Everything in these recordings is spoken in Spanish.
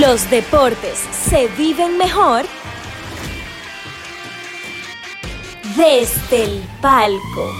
Los deportes se viven mejor desde el palco.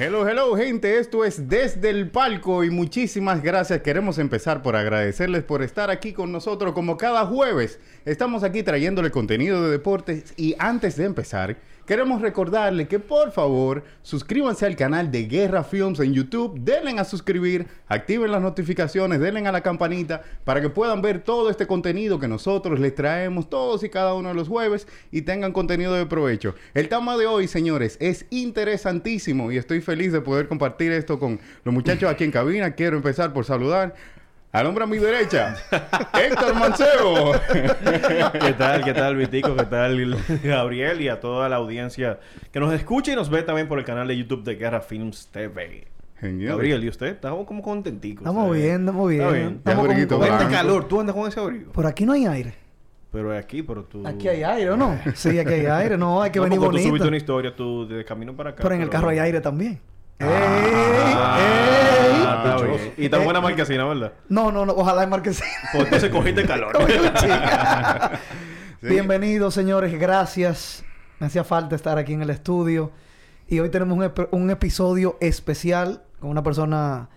Hello, hello gente, esto es Desde el Palco y muchísimas gracias. Queremos empezar por agradecerles por estar aquí con nosotros como cada jueves. Estamos aquí trayéndole contenido de deportes y antes de empezar, queremos recordarle que por favor suscríbanse al canal de Guerra Films en YouTube, denle a suscribir, activen las notificaciones, denle a la campanita para que puedan ver todo este contenido que nosotros les traemos todos y cada uno de los jueves y tengan contenido de provecho. El tema de hoy, señores, es interesantísimo y estoy feliz de poder compartir esto con los muchachos aquí en cabina. Quiero empezar por saludar al hombre a mi derecha, Héctor Mancebo. ¿Qué tal? ¿Qué tal, Vitico? ¿Qué tal, Gabriel? Y a toda la audiencia que nos escucha y nos ve también por el canal de YouTube de Guerra Films TV. Genial. Gabriel, ¿y usted? Estamos como contenticos. Estamos ¿sabes? bien, estamos bien. Está bien. Estamos Ya con- con- Este calor, tú andas con ese abrigo. Por aquí no hay aire. Pero aquí, pero tú... Aquí hay aire, ¿o no? Sí, aquí hay aire. No, hay que No, venir porque Tú bonito. subiste una historia tú de camino para acá. Pero en el carro hay aire también. ¡Ey! Ah, ¡Ey! está bien. Y tan Eh, buena marquesina, ¿verdad? No, no, no. Ojalá en marquesina. Pues entonces cogiste calor. Sí. Bienvenidos, señores. Gracias. Me hacía falta estar aquí en el estudio. Y hoy tenemos un, ep- un episodio especial con una persona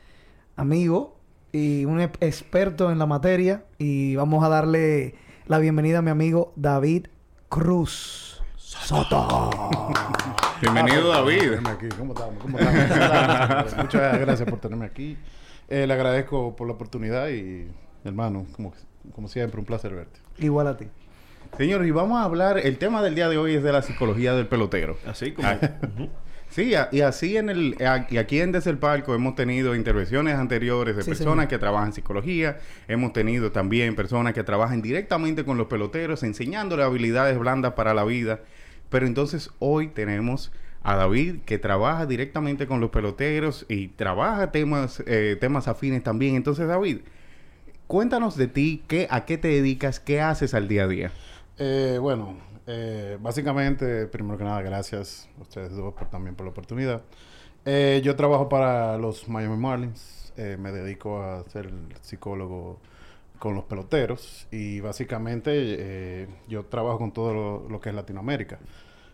amigo y un experto en la materia. Y vamos a darle la bienvenida a mi amigo David Cruz. Soto. Bienvenido, David. Tenerme aquí. ¿Cómo estamos? ¿Cómo estamos? Muchas gracias por tenerme aquí. Eh, le agradezco por la oportunidad y, hermano, como, como siempre, un placer verte. Igual a ti. Señores, y vamos a hablar, el tema del día de hoy es de la psicología del pelotero. Así como... Ah. Sí, a- y así en el a- y aquí en Desde el Palco hemos tenido intervenciones anteriores de Sí, personas señor. que trabajan psicología, hemos tenido también personas que trabajan directamente con los peloteros, enseñándole habilidades blandas para la vida. Pero entonces hoy tenemos a David que trabaja directamente con los peloteros y trabaja temas eh, temas afines también. Entonces David, cuéntanos de ti, qué a qué te dedicas, qué haces al día a día. Eh, bueno, eh, básicamente, primero que nada, gracias a ustedes dos por, también por la oportunidad. Eh, yo trabajo para los Miami Marlins. Eh, me dedico a ser psicólogo con los peloteros y básicamente eh, yo trabajo con todo lo, lo que es Latinoamérica.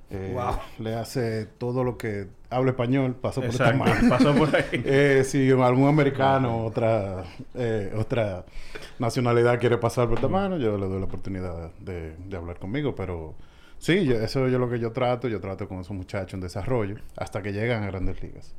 Eh, Wow. Le hace todo lo que habla español, pasó por esta mano. Pasó por ahí. Eh, si algún americano, otra, eh, otra nacionalidad quiere pasar por esta mano, yo le doy la oportunidad de, de hablar conmigo. Pero sí, yo- eso es lo que yo trato. Yo trato con esos muchachos en desarrollo hasta que llegan a grandes ligas.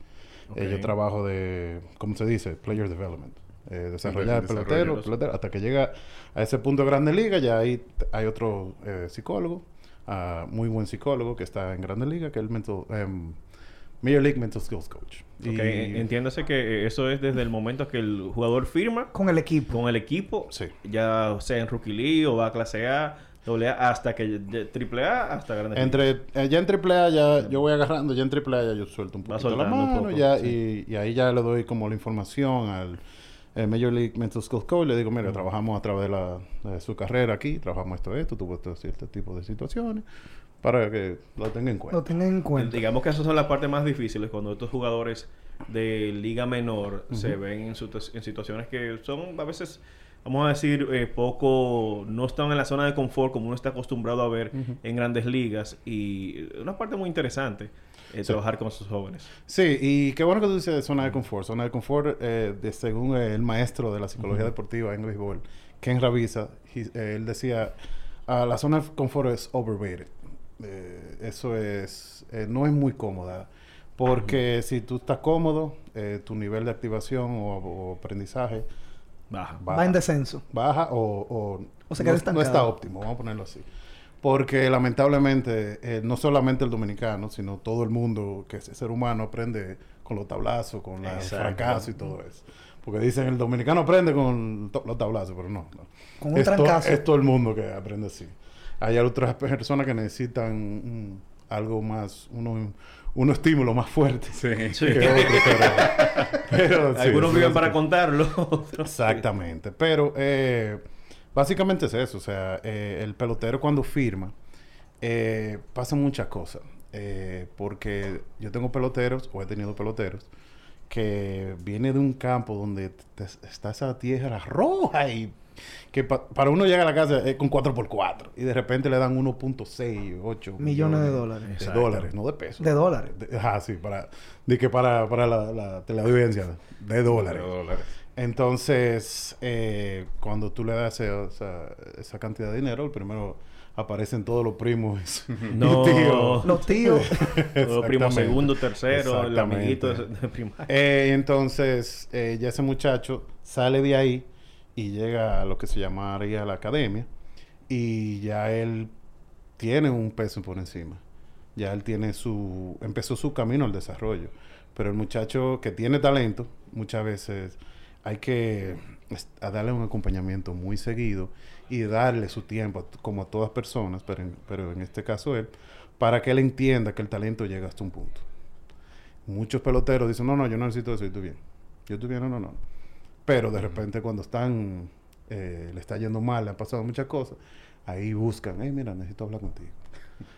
Yo trabajo de, ¿cómo se dice? Player Development. Eh, desarrollar desarrollo, pelotero, pelotero, hasta que llega a ese punto de grandes ligas, ya ahí t- hay otro eh, psicólogo, ah, muy buen psicólogo que está en grandes ligas, que es el mental, em, Major League Mental Skills Coach. Ok, entiéndase que eh, eso es desde el momento que el jugador firma Con el equipo. con el equipo, Sí. ya sea en Rookie League o va a clase A, doble A, hasta que de- triple A, hasta grande. Entre, eh, ya en AAA ya yo voy agarrando, ya en AAA ya yo suelto un Va poquito la soltando un mano poco, ya, sí. y, y ahí ya le doy como la información al Major League Mental Skills Coach. Le digo, mira, trabajamos a través de, la, de su carrera aquí, trabajamos esto, esto, tuvo este cierto tipo de situaciones, para que lo tenga en Lo cuenta. tengan en cuenta. Digamos que esas son las partes más difíciles cuando estos jugadores de liga menor se ven en, situ- en situaciones que son a veces, vamos a decir, eh, poco, no están en la zona de confort como uno está acostumbrado a ver en grandes ligas y una parte muy interesante eh, trabajar con esos jóvenes. Sí, y qué bueno que tú dices zona de confort. Zona de confort, eh, de, según el maestro de la psicología deportiva en béisbol, Ken Ravisa, he- eh, él decía, "Ah, la zona de confort es overrated. Eh, eso es, eh, no es muy cómoda. Porque si tú estás cómodo, eh, tu nivel de activación o, o aprendizaje Baja. baja, Va en descenso. baja o, o, O se no, no está óptimo, vamos a ponerlo así. Porque lamentablemente, eh, no solamente el dominicano, sino todo el mundo que es ser humano aprende con los tablazos, con los Exacto. fracasos y todo eso. Porque dicen el dominicano aprende con los tablazos, pero no. no. Con un es, to- es todo el mundo que aprende así. Hay otras personas que necesitan mm, algo más, uno, uno estímulo más fuerte Sí. Sí. que otros, pero, pero sí, Algunos sí, viven para contarlo. otros- Exactamente. Pero eh, básicamente es eso. O sea, eh, el pelotero cuando firma, eh, pasan muchas cosas. eh, porque yo tengo peloteros, o he tenido peloteros, que viene de un campo donde te- está esa tierra roja y que pa- para uno llega a la casa es con 4x4 y de repente le dan 1.6, 8 Millones de dólares. De Exacto. dólares, no de pesos. De dólares. De- Ajá, sí, para, de que para, para la, la teleaudiencia, de dólares. De dólares. Entonces, eh, cuando tú le das ese- esa, esa cantidad de dinero, el primero aparecen todos los primos No. tíos. Los tíos. Todo primo Exactamente. segundo, tercero, el amiguito de, de primaria. Eh, entonces, eh, ya ese muchacho sale de ahí y llega a lo que se llamaría la academia y ya él tiene un peso por encima. Ya él tiene su... empezó su camino al desarrollo. Pero el muchacho que tiene talento, muchas veces hay que a darle un acompañamiento muy seguido y darle su tiempo, como a todas personas, pero en, pero en este caso él, para que él entienda que el talento llega hasta un punto. Muchos peloteros dicen, no, no, yo no necesito eso, yo estoy bien. Yo estoy bien, no, no, no. Pero de repente cuando están, eh, le está yendo mal, le han pasado muchas cosas, ahí buscan, hey, mira, necesito hablar contigo.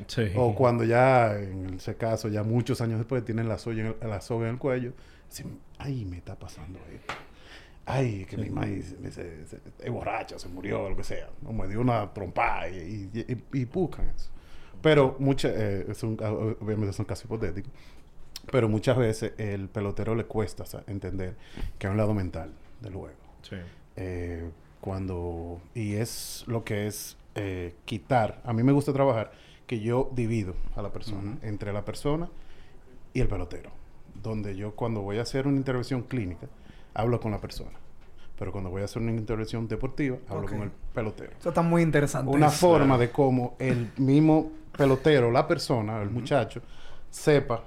Sí. O cuando ya, en ese caso, ya muchos años después, tienen la soga en el, la soga en el cuello, dicen, ay, me está pasando esto. Ay, que mi madre se, se- se- es borracha, se murió, lo que sea. O me dio una trompada y, y, y- y buscan eso. Pero muchas, eh, es un- ah, obviamente son casos hipotéticos, pero muchas veces el pelotero le cuesta entender que hay un lado mental del juego. Sí. Eh, cuando y es lo que es eh, quitar a mí me gusta trabajar que yo divido a la persona entre la persona y el pelotero donde yo cuando voy a hacer una intervención clínica hablo con la persona pero cuando voy a hacer una intervención deportiva hablo con el pelotero. Eso está muy interesante. una forma de cómo el mismo pelotero la persona el muchacho sepa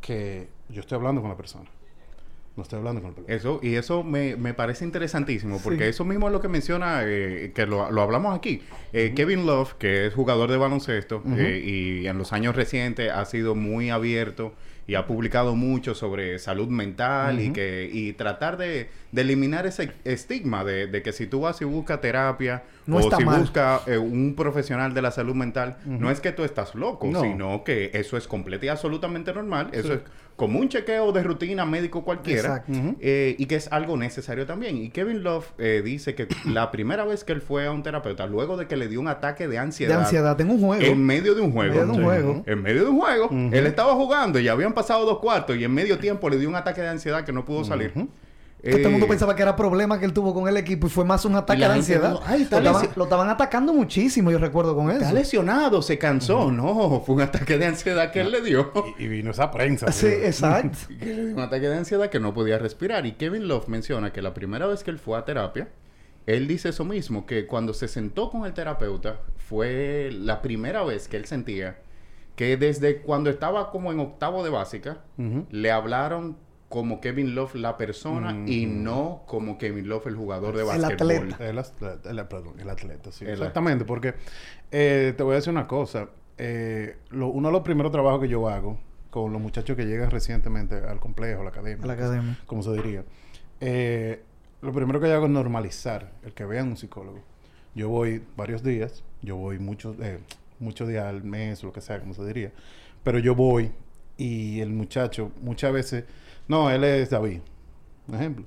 que yo estoy hablando con la persona. No estoy hablando con el pelotero. Eso, y eso me, me parece interesantísimo, porque Sí. eso mismo es lo que menciona, eh, que lo, lo hablamos aquí. Eh, Kevin Love, que es jugador de baloncesto, eh, y en los años recientes ha sido muy abierto y ha publicado mucho sobre salud mental y que y tratar de, de eliminar ese estigma de, de que si tú vas y buscas terapia No o si mal. buscas eh, un profesional de la salud mental, no es que tú estás loco, No. sino que eso es completamente y absolutamente normal. Eso es como un chequeo de rutina médico cualquiera. Eh, y que es algo necesario también. Y Kevin Love eh, dice que la primera vez que él fue a un terapeuta, luego de que le dio un ataque de De ansiedad, ansiedad en un juego. en medio de un juego, medio de un Sí. juego. en medio de un juego, él estaba jugando y habían pasado dos cuartos y en medio tiempo le dio un ataque de ansiedad que no pudo salir. Ujú. Que todo el mundo Eh, pensaba que era problema que él tuvo con el equipo y fue más un ataque de ansiedad. dijo, "Ay, está lo, estaban, lesi- lo estaban atacando muchísimo, yo recuerdo con eso. Está lesionado, se cansó. No, fue un ataque de ansiedad que él le dio. y, y vino esa prensa Sí, tío. exacto. que le dio un ataque de ansiedad que no podía respirar. Y Kevin Love menciona que la primera vez que él fue a terapia, él dice eso mismo, que cuando se sentó con el terapeuta, fue la primera vez que él sentía que desde cuando estaba como en octavo de básica, le hablaron como Kevin Love la persona y no como Kevin Love el jugador de El básquetbol. atleta. El, atleta, el- perdón, el atleta, sí. El- Exactamente, porque eh, te voy a decir una cosa. Eh, lo- uno de los primeros trabajos que yo hago con los muchachos que llegan recientemente al complejo, a la academia, A la academia. como se diría, eh, lo primero que yo hago es normalizar el que vean un psicólogo. Yo voy varios días, yo voy muchos, eh, muchos días al mes, o lo que sea, como se diría, pero yo voy y el muchacho muchas veces, no, él es David, un ejemplo.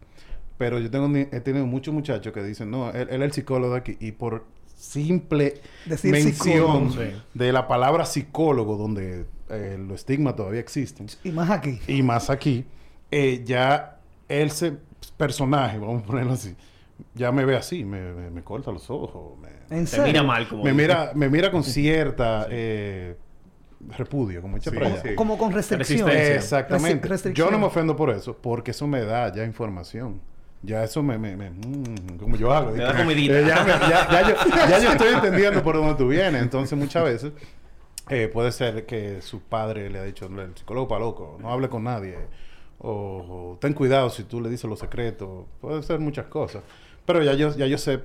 Pero yo tengo, he tenido muchos muchachos que dicen, no, él, él es el psicólogo de aquí. Y por simple Decir mención psicólogo. De la palabra psicólogo, donde eh, los estigmas todavía existen, Y más aquí. y más aquí, eh, ya ese personaje, vamos a ponerlo así, ya me ve así, me, me- me corta los ojos, me, En mira mal como... me mira, me mira con cierta eh, repudio, como echa Sí, sí. Como con restricción. Exactamente. Restricción. Yo no me ofendo por eso, porque eso me da ya información. Ya eso me... me, me- mm, como yo hago. Eh, ya, me- ya- ya yo, ya yo estoy entendiendo por dónde tú vienes. Entonces, muchas veces... eh, puede ser que su padre le ha dicho, el psicólogo para loco, no hable con nadie. O, o, ten cuidado si tú le dices los secretos. Puede ser muchas cosas. Pero ya yo, ya yo sé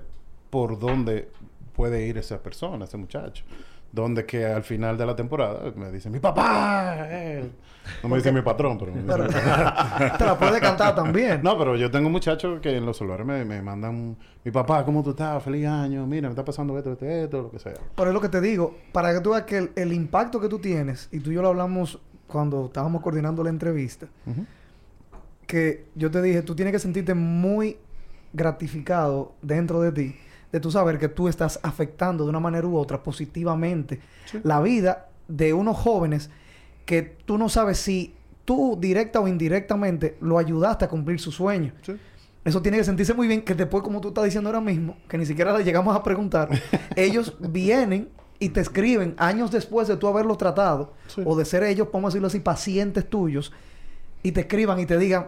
por dónde puede ir esa persona, ese muchacho. Donde que al final de la temporada me dicen, mi papá. eh". No me dice mi patrón, pero... me dice Pero te la puedes cantar también. No, pero yo tengo muchachos que en los celulares me, me mandan, mi papá, ¿cómo tú estás? Feliz año, mira, me está pasando esto, esto, esto, lo que sea. Pero es lo que te digo, para que tú veas que el, el impacto que tú tienes, y tú y yo lo hablamos cuando estábamos coordinando la entrevista, que yo te dije, tú tienes que sentirte muy gratificado dentro de ti, de tú saber que tú estás afectando de una manera u otra positivamente la vida de unos jóvenes que tú no sabes si tú directa o indirectamente lo ayudaste a cumplir su sueño. Sí. Eso tiene que sentirse muy bien, que después, como tú estás diciendo ahora mismo, que ni siquiera le llegamos a preguntar, ellos vienen y te escriben años después de tú haberlo tratado, Sí. o de ser ellos, vamos a decirlo así, pacientes tuyos, y te escriban y te digan,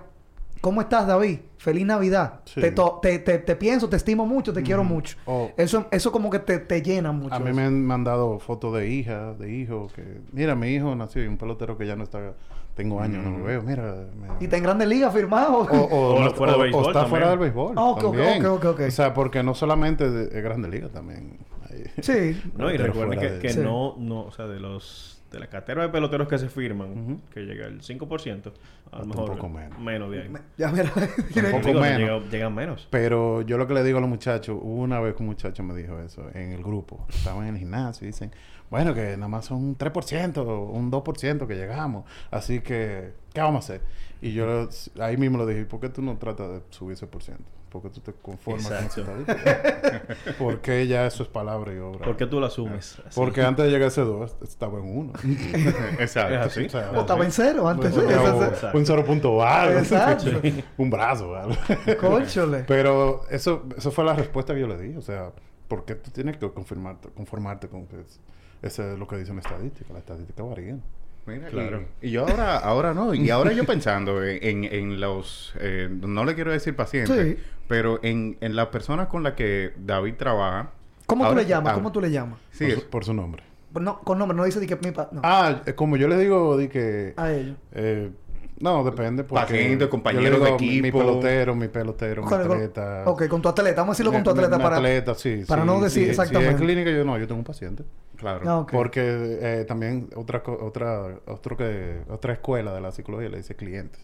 ¿cómo estás, David? Feliz Navidad. Sí. Te, to- te, te- te pienso, te estimo mucho, te quiero mucho. Eso, eso como que te, te llena mucho. A mí eso. me han mandado fotos de hija, de hijo, que... Mira, mi hijo nació y un pelotero que ya no está... Tengo años, no lo veo, mira... me- Y te en Grandes Ligas firmado. O, o- O no- fuera de o- está también. fuera del béisbol. Ah, ok, ok, también. ok, ok. O sea, porque no solamente de, es Grande Liga también. Hay- sí. No, y recuerden que, de- que Sí. no, no, o sea, de los de la cartera de peloteros que se firman, que llega el 5%, a lo Un mejor poco menos. menos de ahí. Ya mira. Un poco Digo, menos. llega- llegan menos. Pero yo lo que le digo a los muchachos, una vez que un muchacho me dijo eso en el grupo. Estaban en el gimnasio y dicen, bueno, que nada más son un 3%, un 2% que llegamos. Así que, ¿qué vamos a hacer? Y yo ahí mismo le dije, ¿por qué tú no tratas de subir ese por ciento? ¿Por qué tú te conformas Exacto. con esa estadística? Porque ya eso es palabra y obra. ¿Por qué tú lo asumes? así? Porque antes de llegar a ese 2, estaba en 1. Exacto. Es así. O sea, O estaba en cero antes. Bueno, sí, un 0 punto algo. Exacto. un brazo, algo. Cónchale. Pero eso, eso fue la respuesta que yo le di. O sea, ¿por qué tú tienes que confirmarte, conformarte con que es- eso es lo que dice una estadística? La estadística varía. Mira, Claro. Y, y yo ahora, ahora no. Y ahora yo pensando en, en los... eh, no le quiero decir pacientes, Sí. pero en, en las personas con las que David trabaja... ¿Cómo tú ahora- le llamas? ah, ¿Cómo tú le llamas? Sí, por, su, por su nombre. No, con nombre, no dice de que mi pa- no. Ah, como yo les digo, di que... A ellos. eh, no, depende. Porque Paciente, yo compañero le de digo, mi- Mi equipo. pelotero, mi pelotero, mi atleta. Ok, con tu atleta. Vamos a decirlo con tu atleta mi para... atleta, sí. para sí, no decir sí. exactamente. Si es clínica, yo no, yo tengo un paciente. claro. Ah. Porque eh, también otra, otra, otro que, otra escuela de la psicología le dice clientes.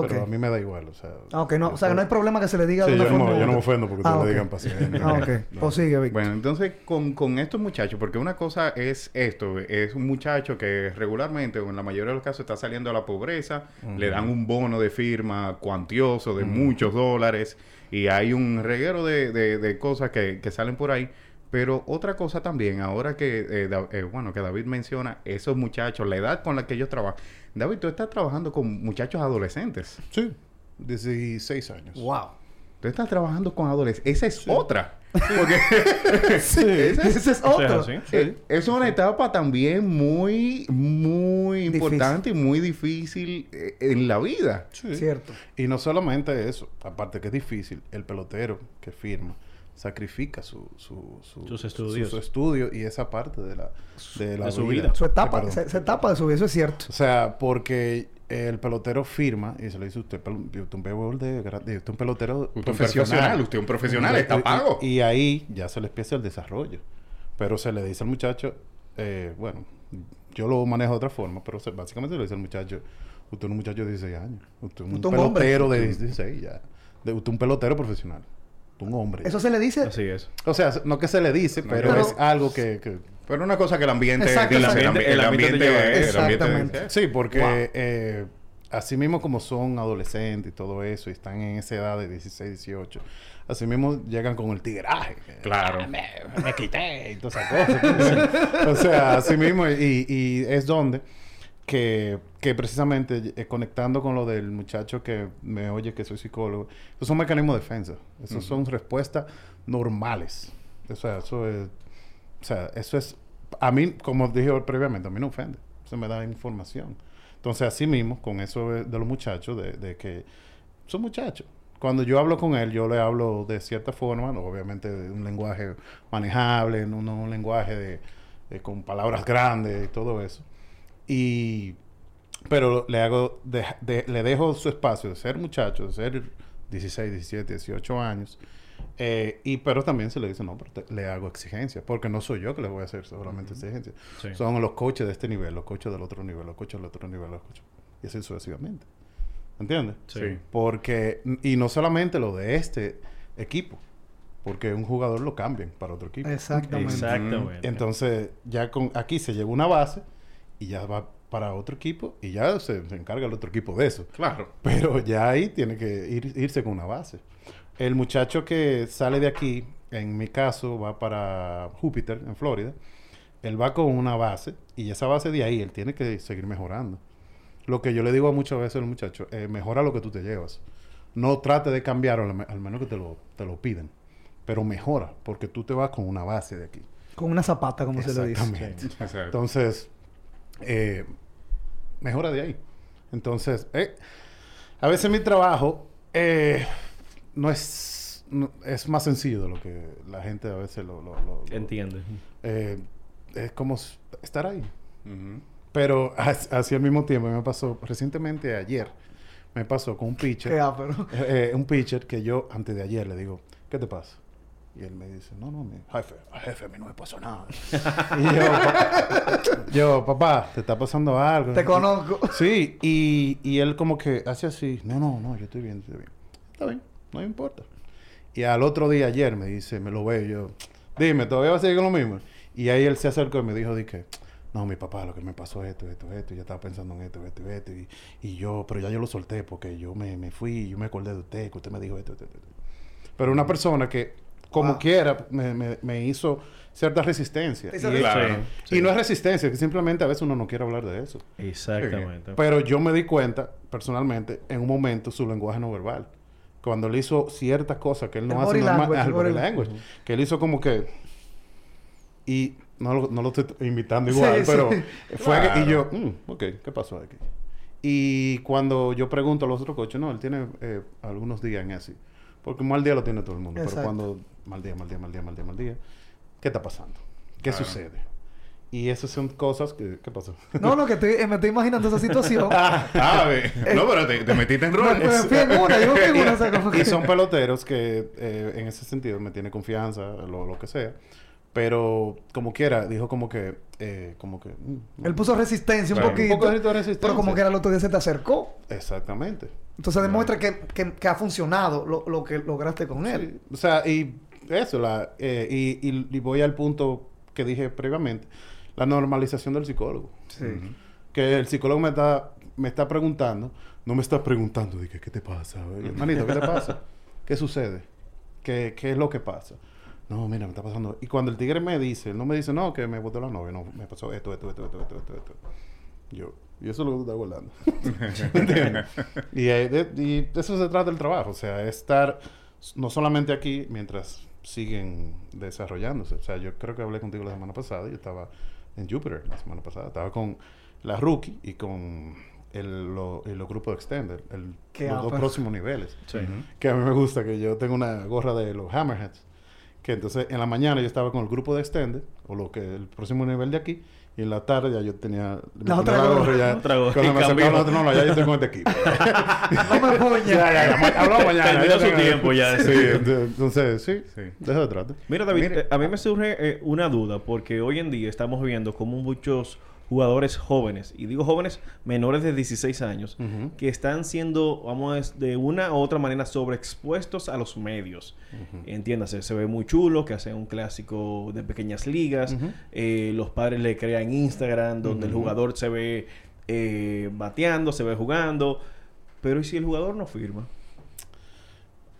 Pero a mí me da igual, o sea... Ah, ok, no, o sea, que no hay problema que se le diga Sí, de una yo no, forma yo no me ofendo porque Ah, te ok. lo digan paciente. Ah, ok. No. Pues sigue, Vic. Bueno, entonces con, con estos muchachos, porque una cosa es esto, es un muchacho que regularmente o en la mayoría de los casos está saliendo a la pobreza, le dan un bono de firma cuantioso de muchos dólares y hay un reguero de, de- de cosas que, que salen por ahí. Pero otra cosa también, ahora que, eh, Da- eh, bueno, que David menciona, esos muchachos, la edad con la que ellos trabajan. David, tú estás trabajando con muchachos adolescentes. Sí, 16 años. Wow. Tú estás trabajando con adolescentes. Esa es otra. Porque Sí, esa es- así. Eh, Es una etapa también muy, muy Difícil. importante y muy difícil eh, en la vida. Sí. Cierto. Y no solamente eso, aparte que es difícil, el pelotero que firma sacrifica su, su, su- Sus estudios. su estudio y esa parte de la, de la De su vida. Su etapa, esa etapa de su vida, eso es cierto. O sea, porque el pelotero firma y se le dice usted, pel- usted es un béisbol de, usted es un pelotero Usted un profesional. profesional, usted un profesional, está pago. Y, ahí ya se le empieza el desarrollo. Pero se le dice al muchacho, eh, bueno, yo lo manejo de otra forma, pero se- básicamente se le dice al muchacho, usted es un muchacho de 16 años. Usted es un hombre. pelotero de 16 ya. De, usted es un pelotero profesional. Es un hombre. Eso se le dice. Así es. O sea, no que se le dice, pero, Pero- es algo que- que Pero una cosa que el ambiente... Exacto, dice, exacto. el, ambi- el El ambiente el ambiente- Exactamente. Sí, porque Wow. eh, así mismo como son adolescentes y todo eso, y están en esa edad de 16, 18, así mismo llegan con el tigraje. Claro. "Ah, Me, me quité y todas esas cosas. o sea, así mismo, y, y es donde que, que precisamente eh, conectando con lo del muchacho que me oye que soy psicólogo, esos son mecanismos de defensa, esos son respuestas normales. O sea, eso es, o sea, eso es, a mí, como dije previamente, a mí no ofende, se me da información. Entonces, así mismo, con eso de, de los muchachos, de, de que son muchachos. Cuando yo hablo con él, yo le hablo de cierta forma, ¿no? obviamente de un lenguaje manejable, no, un lenguaje de, de- con palabras grandes y todo eso. Y, pero le hago, de- de- le dejo su espacio de ser muchacho, de ser 16, 17, 18 años, Eh, y pero también se le dice, no, pero te- le hago exigencia, porque no soy yo que le voy a hacer solamente exigencia. Sí. Son los coaches de este nivel, los coaches del otro nivel, los coaches del otro nivel, los coaches. Y así sucesivamente. ¿Entiendes? Sí. Porque, y no solamente lo de este equipo, porque un jugador lo cambian para otro equipo. Exactamente. Exactamente. Entonces, ya con aquí se lleva una base y ya va para otro equipo y ya se, se encarga el otro equipo de eso. Claro. Pero ya ahí tiene que ir- irse con una base. El muchacho que sale de aquí, en mi caso, va para Júpiter, en Florida. Él va con una base y esa base de ahí, él tiene que seguir mejorando. Lo que yo le digo a muchas veces al muchacho, eh, mejora lo que tú te llevas. No trate de cambiarlo, al, me- al menos que te lo, te lo piden. Pero mejora, porque tú te vas con una base de aquí. Con una zapata, como se le dice. Exactamente. Entonces, eh, mejora de ahí. Entonces, eh, a veces mi trabajo eh, no es no- es más sencillo de lo que la gente a veces lo, lo- lo- lo- Entiende. eh, es como estar ahí. Pero as- así al mismo tiempo me pasó recientemente ayer me pasó con un pitcher Qué eh, eh, un pitcher que yo antes de ayer le digo, ¿qué te pasa? Y él me dice, no, no, mi jefe, jefe, a mí no me pasó nada. y yo, "Pa- yo, papá, ¿te está pasando algo? Te conozco. Sí, y, y él como que hace así, no, no, no, yo estoy bien, estoy bien. Está bien, no me importa. Y al otro día, ayer, me dice, me lo veo, yo, dime, ¿todavía vas a seguir con lo mismo? Y ahí él se acercó y me dijo, dije, no, mi papá, lo que me pasó es esto, esto, esto, y yo estaba pensando en esto, esto, esto, y, y yo, pero ya yo lo solté porque yo me, me fui, yo me acordé de usted, que usted me dijo esto, esto. esto". Pero una persona que, como Wow. quiera, me, me, me hizo cierta resistencia. Y, Claro. Sí, y no es resistencia, que simplemente a veces uno no quiere hablar de eso. Exactamente. Pero yo me di cuenta, personalmente, en un momento, su lenguaje no verbal. Cuando él hizo ciertas cosas que él no El hace normal, language, el body body- language, que él hizo como que... Y no lo, no lo estoy imitando igual, Sí, pero sí. fue que- y yo, mm, ok, ¿qué pasó aquí? Y cuando yo pregunto a los otros coches, no, él tiene eh, algunos días en así. Porque mal día lo tiene todo el mundo. Exacto. Pero cuando mal día, mal día, mal día, mal día, mal día, ¿qué está pasando? ¿Qué Claro. sucede? Y esas son cosas que... ¿Qué pasó? No, no, que estoy, eh, me estoy imaginando esa situación. Ah, ve. No, pero te, te metiste en roles. me fui en una, yo me fui en una. o sea, como y son peloteros que eh, en ese sentido me tiene confianza, lo, lo que sea. Pero como quiera, dijo como que... eh, como que... mm, Él puso resistencia un poquito. Un poco de resistencia. Pero como que era el otro día se te acercó. Exactamente. Entonces demuestra que, que, que ha funcionado lo, lo que lograste con él. Sí. O sea, y eso, la, eh, y, y- y voy al punto que dije previamente, la normalización del psicólogo. Sí. Que el psicólogo me está, me está preguntando, no me está preguntando, dije, ¿qué te pasa? Hermanito, ¿qué te pasa? ¿Qué sucede? ¿Qué, ¿Qué es lo que pasa? No, mira, me está pasando. Y cuando el tigre me dice, él no me dice, no, que me botó la novia, no, me pasó esto, esto, esto, esto, esto, esto, esto. Yo, y eso es lo que tú estás guardando. ¿Entiendes? y, eh, de, y de eso se trata el trabajo, o sea, estar no solamente aquí mientras siguen desarrollándose. O sea, yo creo que hablé contigo la semana pasada, yo estaba en Jupiter la semana pasada, estaba con la rookie y con el, lo- los grupos de Extender, el, los dos próximos niveles. Sí. Que a mí me gusta, que yo tengo una gorra de los Hammerheads. Que entonces en la mañana yo estaba con el grupo de Extended, o lo que el próximo nivel de aquí, y en la tarde ya yo tenía La otra gorra. ya, Otra gorra. Cuando Y me la otra, no, no, ya yo estoy con este equipo. No me puña. ya, ya, ya, hablamos mañana. Terminó su tiempo ya. Sí, ent- entonces, sí, Sí. de eso se trata. Mira, David, Mire- eh, a mí me surge eh, una duda porque hoy en día estamos viendo como muchos jugadores jóvenes, y digo jóvenes menores de 16 años, que están siendo, vamos de una u otra manera sobreexpuestos a los medios. Entiéndase, se ve muy chulo que hacen un clásico de pequeñas ligas, eh, los padres le crean Instagram donde el jugador se ve eh, bateando, se ve jugando, pero ¿y si el jugador no firma?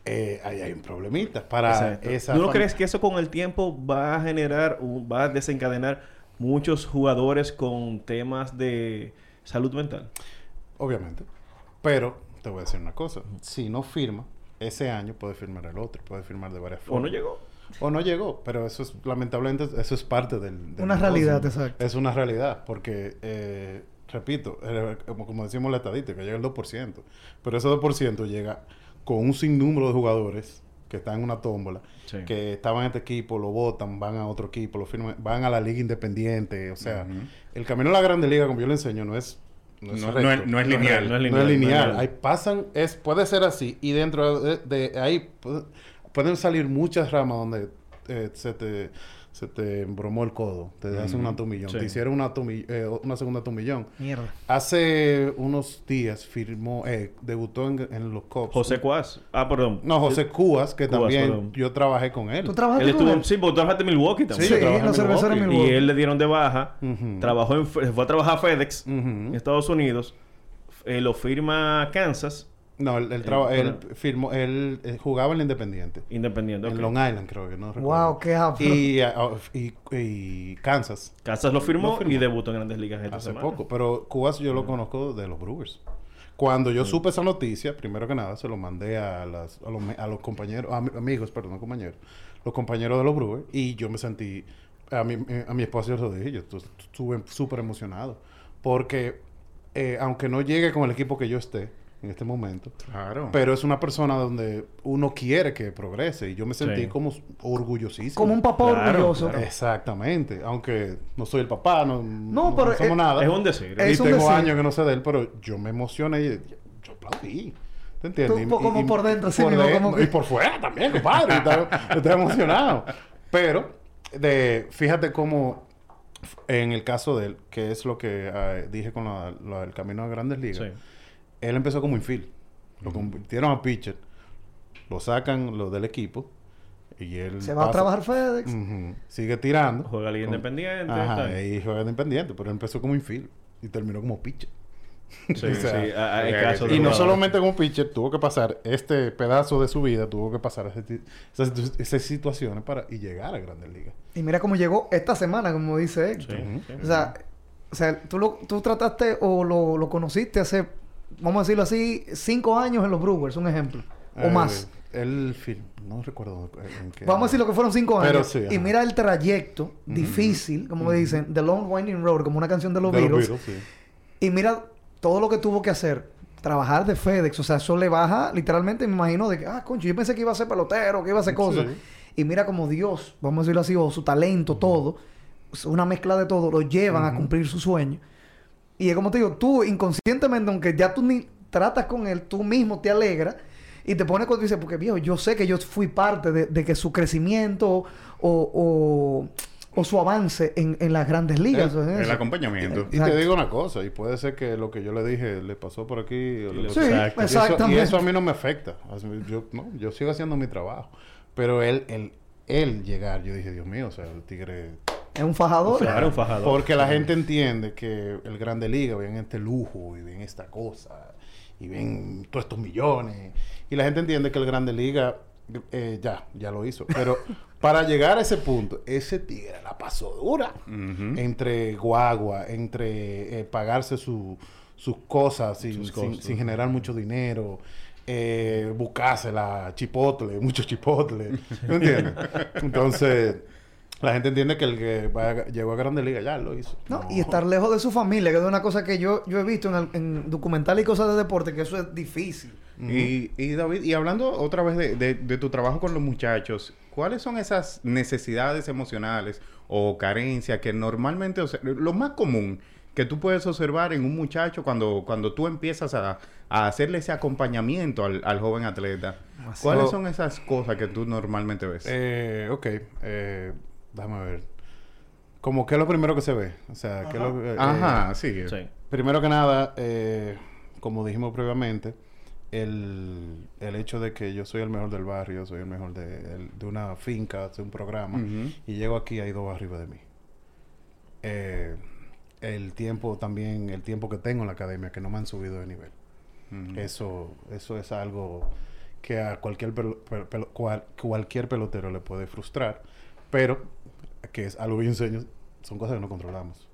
Eh, ahí hay un problemita para Exacto. esa ¿Tú no crees que eso con el tiempo va a generar, un- va a desencadenar muchos jugadores con temas de salud mental? Obviamente. Pero te voy a decir una cosa. Si no firma, ese año puede firmar el otro. Puede firmar de varias ¿O formas. no llegó? O no llegó, pero eso es, lamentablemente, eso es parte del... del Una negocio. realidad, exacto. Es una realidad, porque, eh, repito, eh, como, como decimos la estadística, llega el 2%, pero ese 2% llega con un sinnúmero de jugadores que están en una tómbola, Sí. que estaban en este equipo, lo votan, van a otro equipo, lo firman, van a la liga independiente, o sea, el camino a la grande liga, como yo le enseño, no es... No- es no es- no es lineal. no es es lineal. lineal. Hay, pasan, es, puede ser así. Y dentro de, de ahí, pueden salir muchas ramas donde eh, se te se te embromó el codo, te hacen un atomillón, Sí. te hicieron una, eh, una segunda atomillón. Mierda. Hace unos días firmó, eh, debutó en, en los Cubs. José Cuas. Ah, perdón. No, José Cubas, que Cubas, también perdón. yo trabajé con él. ¿Tú trabajaste Él con estuvo... él? Sí, porque tú trabajaste en Milwaukee también. Sí, trabajé en la en cervecera Milwaukee. Y él le dieron de baja. Trabajó en... Fue a trabajar a FedEx en Estados Unidos. Eh, lo firma Kansas. No, él, él, traba- Eh, él bueno. firmó, él, eh, jugaba en el Independiente. Independiente. En Long Island, creo que no recuerdo. Wow, qué afro. y, ah, y, y Kansas Kansas lo firmó, Lo firmó. y debutó en Grandes Ligas esta hace semana. poco. Pero Cubas yo lo conozco de los Brewers. Cuando yo supe esa noticia, primero que nada, se lo mandé a, las, a, los, a los compañeros, a mi- amigos, perdón, no compañeros, los compañeros de los Brewers, y yo me sentí, a mi, eh, a mi esposa yo lo dije, yo estu- estuve súper emocionado, porque eh, aunque no llegue con el equipo que yo esté en este momento, Claro. pero es una persona donde uno quiere que progrese, y yo me sentí Sí. como orgullosísimo. Como un papá Claro, orgulloso. claro. Exactamente, aunque no soy el papá, no, no, pero, somos nada. Es un decir. Es y un tengo decir. años que no sé de él, pero yo me emocioné y yo aplaudí. ¿Te entiendes? Tú, Y- como y por dentro, sí, por dentro, como que- Y por fuera también, compadre. estaba, emocionado. Pero, de, fíjate cómo, en el caso de él, que es lo que eh, dije con la- lo del camino a Grandes Ligas, Sí. Él empezó como infield. Lo convirtieron a pitcher. Lo sacan lo del equipo. Y él Se va a trabajar FedEx. Sigue tirando. Juega Liga Con- Independiente, Ajá, y juega de independiente, pero él empezó como infield y terminó como pitcher. Sí, O sea, sí. hay casos Y no solamente como pitcher, tuvo que pasar este pedazo de su vida, tuvo que pasar ese esas, situ- esas situaciones para y llegar a Grandes Ligas. Y mira cómo llegó esta semana, como dice Héctor. Sí, Ujú. sí. O sea, o sea tú, lo, tú trataste o lo, lo conociste hace, vamos a decirlo así, cinco años en los Brewers, un ejemplo. O Eh, más. El film, no recuerdo en qué. Vamos a decir lo que fueron cinco años. sí, y mira el trayecto difícil, como dicen, The Long Winding Road, como una canción de los De los Beatles. Sí. Y mira todo lo que tuvo que hacer. Trabajar de FedEx. O sea, eso le baja literalmente, me imagino, de que, ah, concho, yo pensé que iba a ser pelotero, que iba a hacer cosas. Sí. Y mira como Dios, vamos a decirlo así, o su talento, todo, una mezcla de todo, lo llevan a cumplir su sueño. Y es como te digo, tú inconscientemente, aunque ya tú ni tratas con él, tú mismo te alegras y te pones cuando dices, porque viejo, yo sé que yo fui parte de, de que su crecimiento o, o, o su avance en, en las grandes ligas. El- en El acompañamiento. Y Exacto. te digo una cosa, y puede ser que lo que yo le dije le pasó por aquí. le- Sí, Exacto. Y eso-. Y eso, a mí no me afecta. Yo, no, yo sigo haciendo mi trabajo. Pero él, él, él llegar, yo dije, Dios mío, o sea, el tigre... Es un fajador. Claro, un fajador. Porque la gente entiende que el Grande Liga ven este lujo y ven esta cosa y ven todos estos millones. Y la gente entiende que el Grande Liga eh, ya, ya lo hizo. Pero para llegar a ese punto, ese tigre la pasó dura. Entre guagua, entre eh, pagarse su- sus cosas sin, Sus sin generar mucho dinero. Eh, buscársela, chipotle, mucho chipotle. ¿Me entiendes? Entonces, la gente entiende que el que llegó a Grande Liga ya lo hizo. No, y estar lejos de su familia, que es una cosa que yo, yo he visto en, el- en documentales y cosas de deporte, que eso es difícil. Y, y David, y hablando otra vez de, de- de tu trabajo con los muchachos, ¿cuáles son esas necesidades emocionales o carencias que normalmente, o sea, lo más común que tú puedes observar en un muchacho cuando, cuando tú empiezas a, a hacerle ese acompañamiento al, al joven atleta? ¿Cuáles So- son esas cosas que tú normalmente ves? Eh, ok, eh, déjame ver. Como que es lo primero que se ve. O sea, que es lo que- eh, Ajá, sí. Sí. Primero que nada, eh, como dijimos previamente, el, el hecho de que yo soy el mejor del barrio, soy el mejor de, el- de una finca, de un programa, y llego aquí, hay dos arriba de mí. Eh, el tiempo también, el tiempo que tengo en la academia, que no me han subido de nivel. Eso, eso es algo que a cualquier, pel- pel- pel- cual- cualquier pelotero le puede frustrar, pero que es algo que yo enseño, son cosas que no controlamos.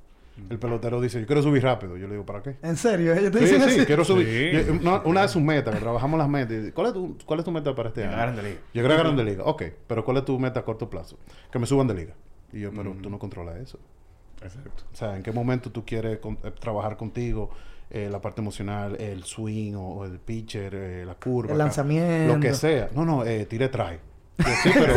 El pelotero dice, yo quiero subir rápido. Yo le digo, ¿para qué? En serio, ellos te Sí, dicen sí, así. quiero subir. Sí. Yo- una, una de sus metas, que trabajamos las metas. ¿Cuál es tu, cuál es tu meta para este Llegar año? a Grande Liga. Llegar a Grande Liga. Ok, pero ¿cuál es tu meta a corto plazo? Que me suban de liga. Y yo, pero tú no controlas eso. Exacto. O sea, ¿en qué momento tú quieres con- eh, trabajar contigo eh, la parte emocional, el swing o, o el pitcher, eh, la curva? El acá, lanzamiento. Lo que sea. No, no, eh, tire trae. Yo, Sí, pero,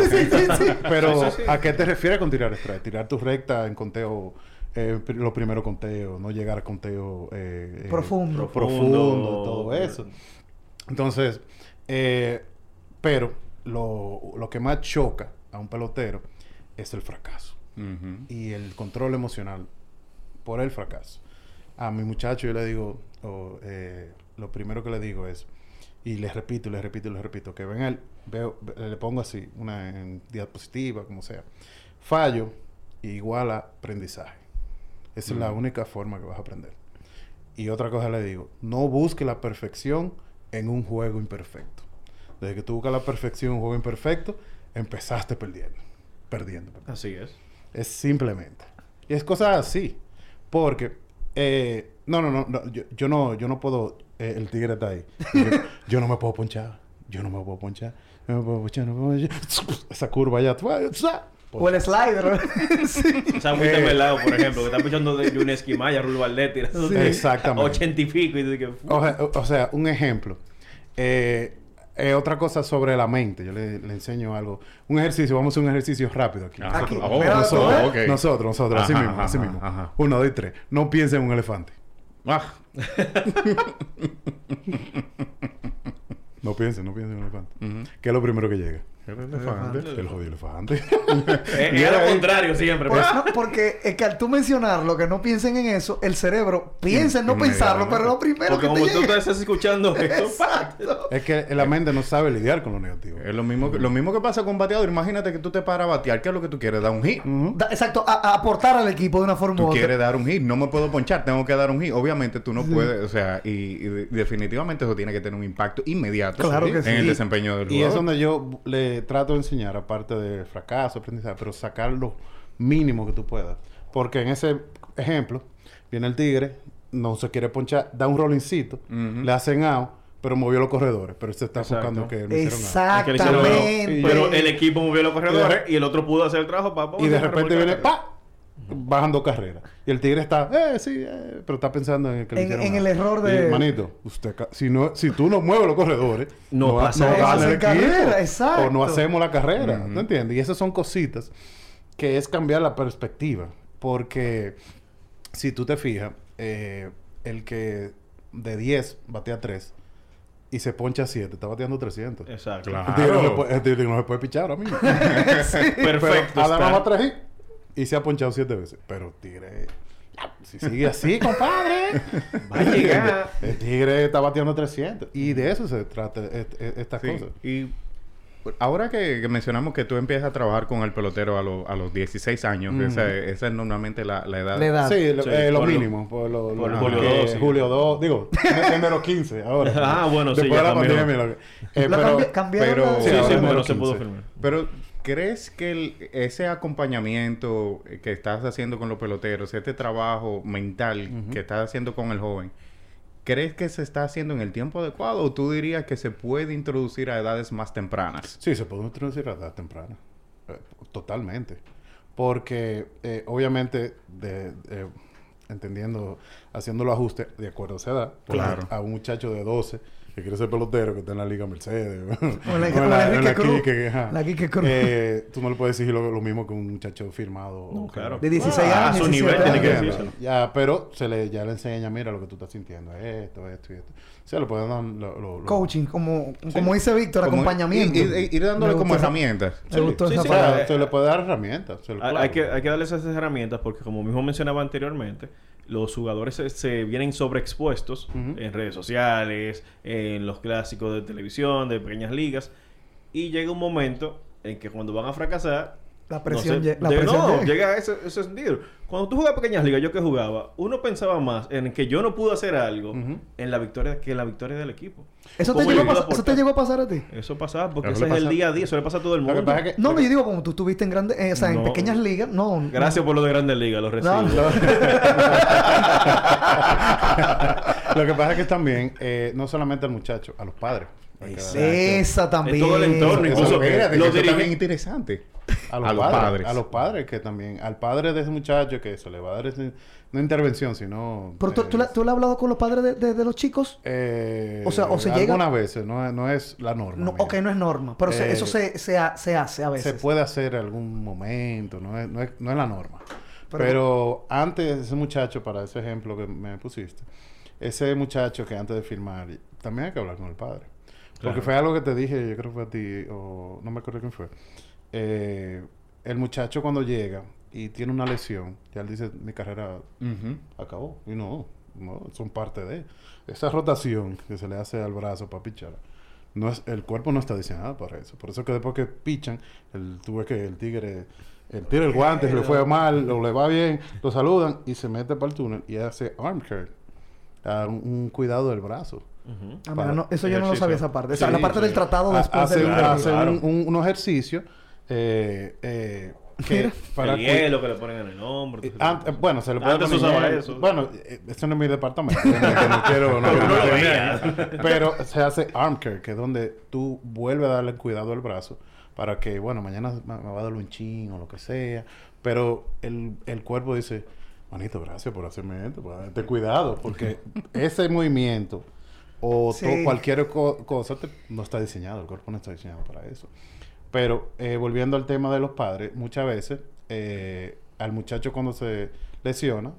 pero Sí, sí, sí. ¿a qué te refieres con tirar strike? Tirar tu recta en conteo, eh, pri- los primeros conteos, no llegar a conteo eh, eh, Profundo. profundo, todo eso. Entonces, eh, pero lo, lo que más choca a un pelotero es el fracaso y el control emocional por el fracaso. A mi muchacho yo le digo, eh, lo primero que le digo es, y le repito, y le repito, y le repito, que ven el, veo, le pongo así, una en diapositiva, como sea. Fallo igual a aprendizaje. Esa es la única forma que vas a aprender. Y otra cosa le digo, no busque la perfección en un juego imperfecto. Desde que tú buscas la perfección en un juego imperfecto, empezaste perdiendo. Perdiendo. Así es. Es simplemente. Y es cosas así. Porque, eh, no, no, no, no, yo, yo no, yo no puedo, eh, el tigre está ahí. Yo, yo no me puedo ponchar. Yo no me puedo ponchar. Esa curva allá. O el slider. sí. O sea, muy Eh. Melao, por ejemplo, que está pichando de Jun Esquimaya, Rul Valdetti. Exactamente. Ochenta y pico. Y O, sea- o- o sea, un ejemplo. Eh, eh, otra cosa sobre la mente. Yo le, le enseño algo. Un ejercicio. Vamos a hacer un ejercicio rápido aquí. Ajá. Aquí. Oh, nosotros, ¿tú ok. nosotros, nosotros, así Ajá, mismo, así mismo. ajá. Uno, dos y tres. No piensen en un elefante. Ah, No piensen, no piensen en elefante. Ujú. ¿Qué es lo primero que llega? El elefante. El jodido elefante. Es, es lo contrario siempre. Pues. no, porque es que al tú mencionarlo, que no piensen en eso, el cerebro piensa en no pensarlo, pero lo primero Porque que como te tú estás escuchando esto, es que la mente no sabe lidiar con lo negativo. Es lo mismo, que, lo mismo que pasa con bateador. Imagínate que tú te paras a batear. ¿Qué es lo que tú quieres? Dar un hit. Da- exacto, a, a aportar al equipo de una forma u Tú otra. quieres dar un hit. No me puedo ponchar. Tengo que dar un hit. Obviamente tú no puedes... O sea, y, y de- definitivamente eso tiene que tener un impacto inmediato Claro que en sí. el desempeño del Y es jugador. donde yo le trato de enseñar, aparte de fracaso, aprendizaje, pero sacar lo mínimo que tú puedas. Porque en ese ejemplo, viene el tigre, no se quiere ponchar, da un rollincito, Ujú. le hacen out, pero movió los corredores. Pero se está Exacto. enfocando que no hicieron out. Exactamente. Pero el equipo movió los corredores y el otro pudo hacer el trabajo para... Y de repente viene, ¡pa! Bajan dos carreras. Y el tigre está, eh, sí, eh, pero está pensando en el que le En- hicieron en out. el error Y, de- Manito, usted, si, no, si tú no mueves los corredores, No ha- pasa no gana el carrera, exacto. O no hacemos la carrera. ¿No entiendes? Y esas son cositas que es cambiar la perspectiva. Porque si tú te fijas, eh, el que de 10 batea 3 y se poncha 7, está bateando 300. Exacto. Claro. El tigre no, se puede, no pichar ahora mismo. Perfecto. Pero está. más 3 hits y se ha ponchado 7 veces. Pero tigre... Si sigue así, compadre. Va a llegar. El tigre está bateando 300. Y de eso se trata est- est- estas Sí. cosas. Y ahora que, que mencionamos que tú empiezas a trabajar con el pelotero a, lo- a los 16 años, Ujú. esa, esa es normalmente la, la edad. La edad. Sí, lo, Sí, eh, lo por lo- mínimo. Por, lo, por lo- Julio que- dos, sí. Julio 2. Digo, en los 15 ahora. Ah, bueno, sí, Después de la cambió. pandemia. lo que- eh, pero, cambi- cambiaron pero- la- Sí, Sí, pero menos se pudo 15. filmar. Pero, ¿crees que el- ese acompañamiento que estás haciendo con los peloteros, este trabajo mental que estás haciendo con el joven, ¿crees que se está haciendo en el tiempo adecuado o tú dirías que se puede introducir a edades más tempranas? Sí, se puede introducir a edad temprana. Eh, totalmente. Porque, eh, obviamente, de, eh, entendiendo, haciendo los ajustes de acuerdo a esa edad. Claro. A un muchacho de 12 que quiere ser pelotero, que está en la Liga Mercedes. O la- o la Cruz. Quique. La Quique Cruz. Eh, tú no le puedes exigir lo, lo mismo que un muchacho firmado. No, o que- claro. De 16 Ah, años. a su 17 nivel tiene que. Ya, pero se le, ya le enseña, mira lo que tú estás sintiendo, esto, esto y esto. O sea, le pueden dar lo, lo- lo- Coaching, como, como dice Víctor, Como acompañamiento. Ir, ir- ir dándole como herramientas. Me gustó Sí, esa sí, O sea, palabra. eh, se le puede dar herramientas. se le- Hay, claro. hay que, hay que darles esas herramientas porque, como mismo mencionaba anteriormente, los jugadores se, se vienen sobreexpuestos en redes sociales, en los clásicos de televisión, de pequeñas ligas. Y llega un momento en que cuando van a fracasar... La presión no, sé, lle- la de- presión no, llega. llega a ese, ese sentido. Cuando tú juegas pequeñas ligas, yo que jugaba, uno pensaba más en que yo no pude hacer algo en la victoria que en la victoria del equipo. ¿Eso, te ¿Cómo llegó a puedo pas- ¿Eso te aportar? llegó a pasar a ti? Eso pasaba porque Eso ese es el pasa- día a día, eso le pasa a todo el mundo. que pasa es que... No, no, yo digo, como tú estuviste en grandes, eh, o sea, en pequeñas ligas, no. Gracias por lo de Grandes Ligas, lo recibo. No, no. Lo que pasa es que también, eh, no solamente al muchacho, a los padres. Esa también. En todo el entorno, incluso los eso dirige- también es interesante. A los, A los padres, padres. A los padres que también... Al padre de ese muchacho que se le va a dar ese- no intervención, sino... Pero tú, eh, tú, le- tú le has hablado con los padres de, de- de los chicos. eh, O sea, o se llega- Algunas veces, no, es- no es la norma. No, ok, no es norma. Pero se- Eh, eso se, se, ha- se hace a veces. Se puede hacer en algún momento, no es, no es, no es la norma. Pero- Pero, antes, ese muchacho, para ese ejemplo que me pusiste, ese muchacho que antes de firmar, también hay que hablar con el padre. Porque Claro. fue algo que te dije, yo creo que fue a ti, o no me acuerdo quién fue. Eh, el muchacho cuando llega y tiene una lesión, ya él dice, mi carrera acabó. Y no, no, son parte de esa rotación que se le hace al brazo para pichar. No es, el cuerpo no está diseñado para eso. Por eso que después que pichan, el, tú ves que el tigre, el tira el guante, se le fue mal, o le va bien, lo saludan y se mete para el túnel y hace arm care. a un, un cuidado del brazo. Ah, Para- mira, no, eso yo no lo ejercicio. sabía esa parte. Esa, Sí, la parte sí. del tratado después hace, Claro. un, ejercicios eh, eh, que para el hielo que le ponen en el hombro. eh, tipo. bueno, se le puede Antes poner usaba hielo. eso. Bueno, eh, eso no es mi departamento. que no quiero, no quiero No lo meterme veía. ahí. Pero se hace arm care, que es donde tú vuelves a darle cuidado al brazo para que, bueno, mañana me va a dar un chin o lo que sea. Pero el, el cuerpo dice, manito, gracias por hacerme esto, por darte cuidado. Porque ese movimiento o Sí. cualquier co- cosa te- no está diseñado, el cuerpo no está diseñado para eso. Pero eh, volviendo al tema de los padres, muchas veces eh, al muchacho cuando se lesiona,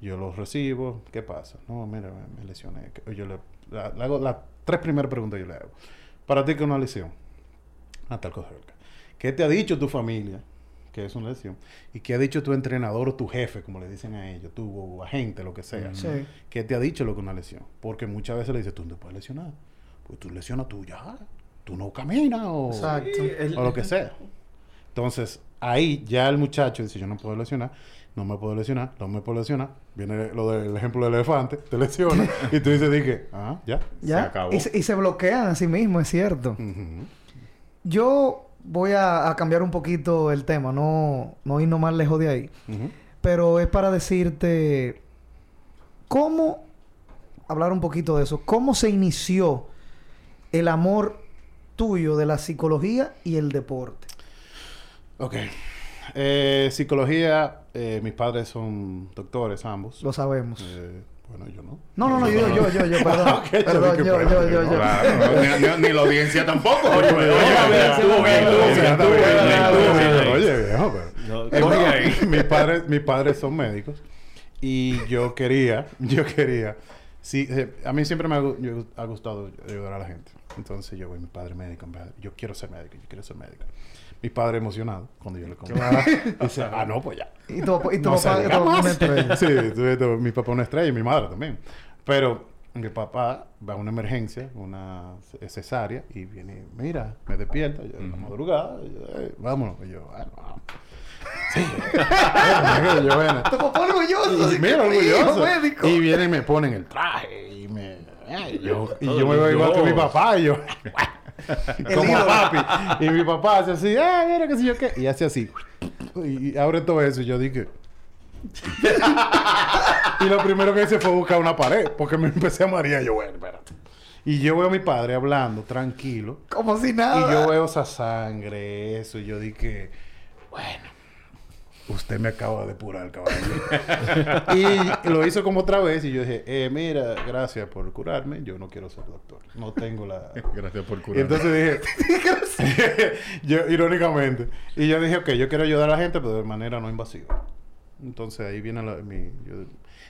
yo lo recibo, ¿qué pasa? No, mira, me, lesioné. Yo le, la- le hago las tres primeras preguntas yo le hago. Para ti, ¿qué es una lesión? Ah, tal cosa. ¿Qué te ha dicho tu familia? Que es una lesión. ¿Y qué ha dicho tu entrenador o tu jefe, como le dicen a ellos, tu agente, lo que sea? Sí. ¿Qué te ha dicho lo que es una lesión? Porque muchas veces le dices, tú no te puedes lesionar. Pues tú lesionas tú ya. Tú no caminas o, Exacto. Sí, el- o lo que sea. Entonces, ahí ya el muchacho dice, yo no puedo lesionar, no me puedo lesionar, no me puedo lesionar. Viene lo del ejemplo del elefante, te lesiona y tú dices, dije, ah, ya. ¿Ya? Se acabó. Y, se, y se bloquean a sí mismos, es cierto. Yo voy a, a cambiar un poquito el tema, no, no irnos más lejos de ahí. Pero es para decirte cómo, hablar un poquito de eso, cómo se inició el amor tuyo de la psicología y el deporte. Ok. Eh, psicología, eh, mis padres son doctores ambos. Lo sabemos. Eh, bueno, yo no. No, no, no, yo, yo, yo, yo, perdón. Yo perdón, yo, yo, yo, yo. Ni, la audiencia tampoco. Oye, Oye, estuvo bien, estuvo bien, estuvo bien, estuvo bien. Oye, viejo, pero... No, Eh, mis padres mis padres son médicos y yo quería yo quería sí eh, a mí siempre me ha, gu- yo- ha gustado ayudar a la gente entonces yo voy mi padre médico yo quiero ser médico yo quiero ser médico mi padre emocionado cuando yo le comenté dice ah no pues ya Y tu, y tu no papá, tu papá una estrella. sí tu- tu- mi papá una estrella y mi madre también pero mi papá va a una emergencia una cesárea y viene mira me despierta yo en la madrugada yo, "Eh, vámonos y yo ah, no. Sí. yo, bueno. Tu papá orgulloso. Y mira, orgulloso. médico. Y vienen y me ponen el traje y me... ay, yo, y yo me veo igual que mi papá y yo... como papi. Y mi papá hace así, ah, mira qué sé yo qué. Y hace así. Y, y abre todo eso y yo dije... y lo primero que hice fue buscar una pared porque me empecé a marear. Yo, bueno, espérate. Y yo veo a mi padre hablando tranquilo. Como si nada. Y yo veo esa sangre, eso, y yo dije, bueno, usted me acaba de depurar, caballero. y lo hizo como otra vez, y yo dije, eh, mira, gracias por curarme, yo no quiero ser doctor, no tengo la... Gracias por Y curar. entonces dije, yo, irónicamente, y yo dije, ok, yo quiero ayudar a la gente, pero de manera no invasiva. Entonces ahí viene la, mi... yo-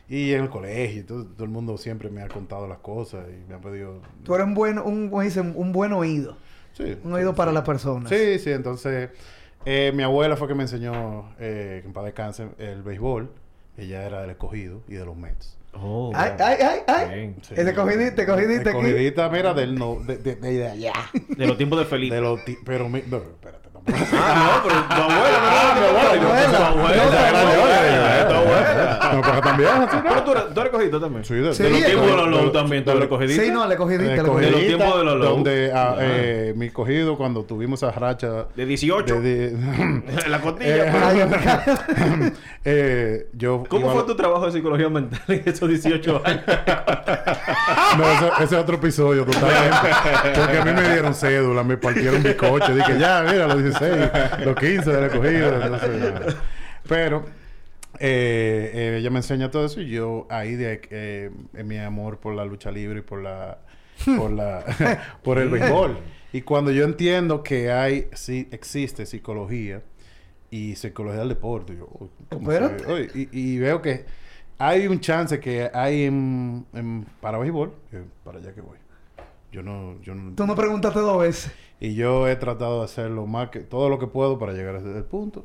y en el colegio, todo, todo el mundo siempre me ha contado las cosas y me ha pedido... Tú eres un buen, un, como dicen, un buen oído. Sí, Un oído sí, para sí. las personas. Sí, sí, entonces eh, mi abuela fue que me enseñó, eh, que en paz descanse, el béisbol. Ella era del escogido y de los Mets. Oh, Ay, ay, ay, ay. Bien. Sí. Ese cogidita, cogidita aquí. Escogidita, mira, del no, de, de, de, allá. De los tiempos de Felipe. De los ti- pero mi, no, espérate. Ah, no, pero tu abuela, Ah, mi abuela, Tu abuela. abuela. No, Tu tu abuela. Tu abuela. abuela. No, pero también, Pero ¿no? tú eres- tú eres cogidito también. Sí, de, Sí, De los tiempos de los low también, tú eres cogidito. Sí, no, le cogidita, de los tiempos de los low. donde ah, eh, mi cogido cuando tuvimos esa racha De 18. de- de- la costilla. Eh, amiga. eh, yo ¿Cómo fue tu trabajo de psicología mental en esos 18 años? No, ese, es otro episodio totalmente. Porque a mí me dieron cédula, me partieron bizcocho. Dije, ya, mira, los 16, los 15 de la cogida. entonces, nada. Pero eh, eh, ella me enseña todo eso y yo ahí de eh, en mi amor por la lucha libre y por la por la por el béisbol. Y cuando yo entiendo que hay sí existe psicología y psicología del deporte, yo, uy, ¿cómo se- Espérate. uy, y, y veo que hay un chance que hay en, en- para béisbol, que para allá que voy. Yo no, yo no... Tú no preguntaste dos veces. Y yo he tratado de hacer lo más que, todo lo que puedo para llegar a ese punto.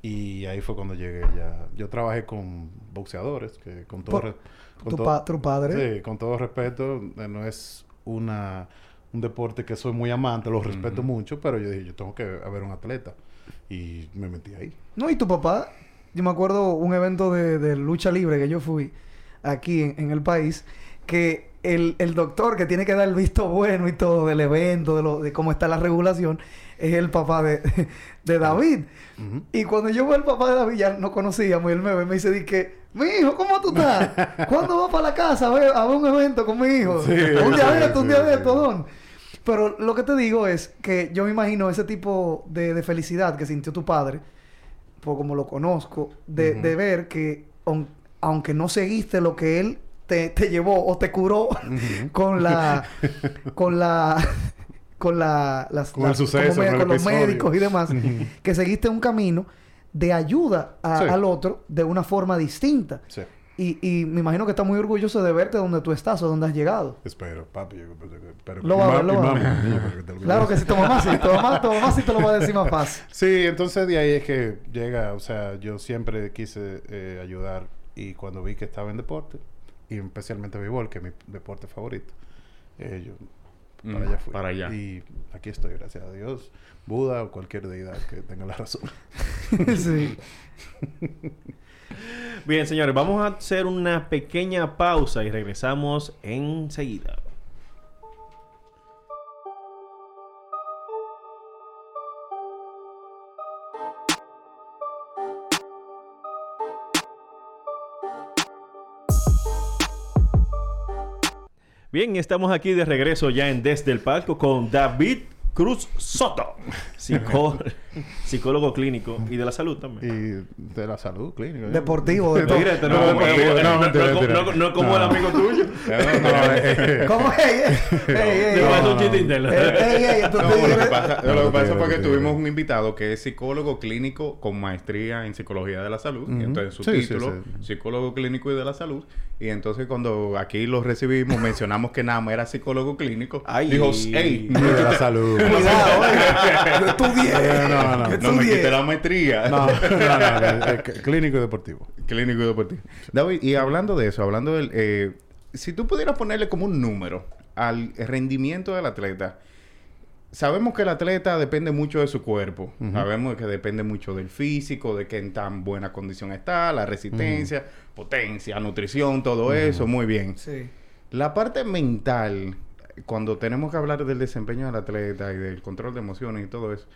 Y ahí fue cuando llegué ya. Yo trabajé con boxeadores, que con todo... Por- re- con Tu, todo- pa- tu padre. Sí, con todo respeto, eh, no es una un deporte que soy muy amante, lo respeto mucho, pero yo dije, yo tengo que haber un atleta. Y me metí ahí. No, y tu papá, yo me acuerdo un evento de, de lucha libre que yo fui aquí en, en el país, que el, el doctor que tiene que dar el visto bueno y todo del evento, de, lo, de cómo está la regulación, es el papá de, de David. Y cuando yo veo al papá de David, ya no conocíamos, y él me ve y me dice, di que, mi hijo, ¿cómo tú estás? ¿Cuándo vas para la casa a ver, a ver un evento con mi hijo? Sí, un día de esto, un día de esto, don. Pero lo que te digo es que yo me imagino ese tipo de, de felicidad que sintió tu padre, por como lo conozco, de, de ver que aun- aunque no seguiste lo que él te, te llevó o te curó con la con la con la las, Con el suceso, como con el con los médicos y demás que seguiste un camino de ayuda a- Sí. al otro de una forma distinta. Sí. y, y me imagino que está muy orgulloso de verte donde tú estás o donde has llegado. Espero, papi. Yo, pero, Lo va a ver, lo va claro que sí tu mamá sí tu mamá, tu mamá sí te lo va a decir más fácil. Sí, entonces de ahí es que llega, o sea, yo siempre quise eh, ayudar y cuando vi que estaba en deporte, y especialmente béisbol, que es mi deporte favorito, eh, yo para Mm, allá fui. para allá. Y aquí estoy, gracias a Dios, Buda o cualquier deidad que tenga la razón. sí Bien, señores, vamos a hacer una pequeña pausa y regresamos enseguida. Bien, estamos aquí de regreso ya en Desde el Palco con David Cruz Soto, psicó- psicólogo clínico y de la salud también. y de la salud clínica. ¿eh? deportivo de no, No, no, no, como el amigo tuyo. No, no, eh, ¿Cómo es? Lo que pasa, No, lo que no pasa tiene, fue que tuvimos un invitado que es psicólogo clínico con maestría en psicología de la salud. Y entonces su título, psicólogo clínico y de la salud. Y entonces cuando aquí lo recibimos, mencionamos que nada más era psicólogo clínico. Ay. Dijo, hey, de la salud. Cuidado, oye. Yo estudié. No, no, no. No me quité la maestría. No, no, no, clínico y deportivo. Clínico y deportivo. David, y hablando de eso, hablando del... eh, si tú pudieras ponerle como un número al rendimiento del atleta, sabemos que el atleta depende mucho de su cuerpo. Sabemos que depende mucho del físico, de qué en tan buena condición está, la resistencia, potencia, nutrición, todo eso, muy bien. Sí. La parte mental, cuando tenemos que hablar del desempeño del atleta y del control de emociones y todo eso,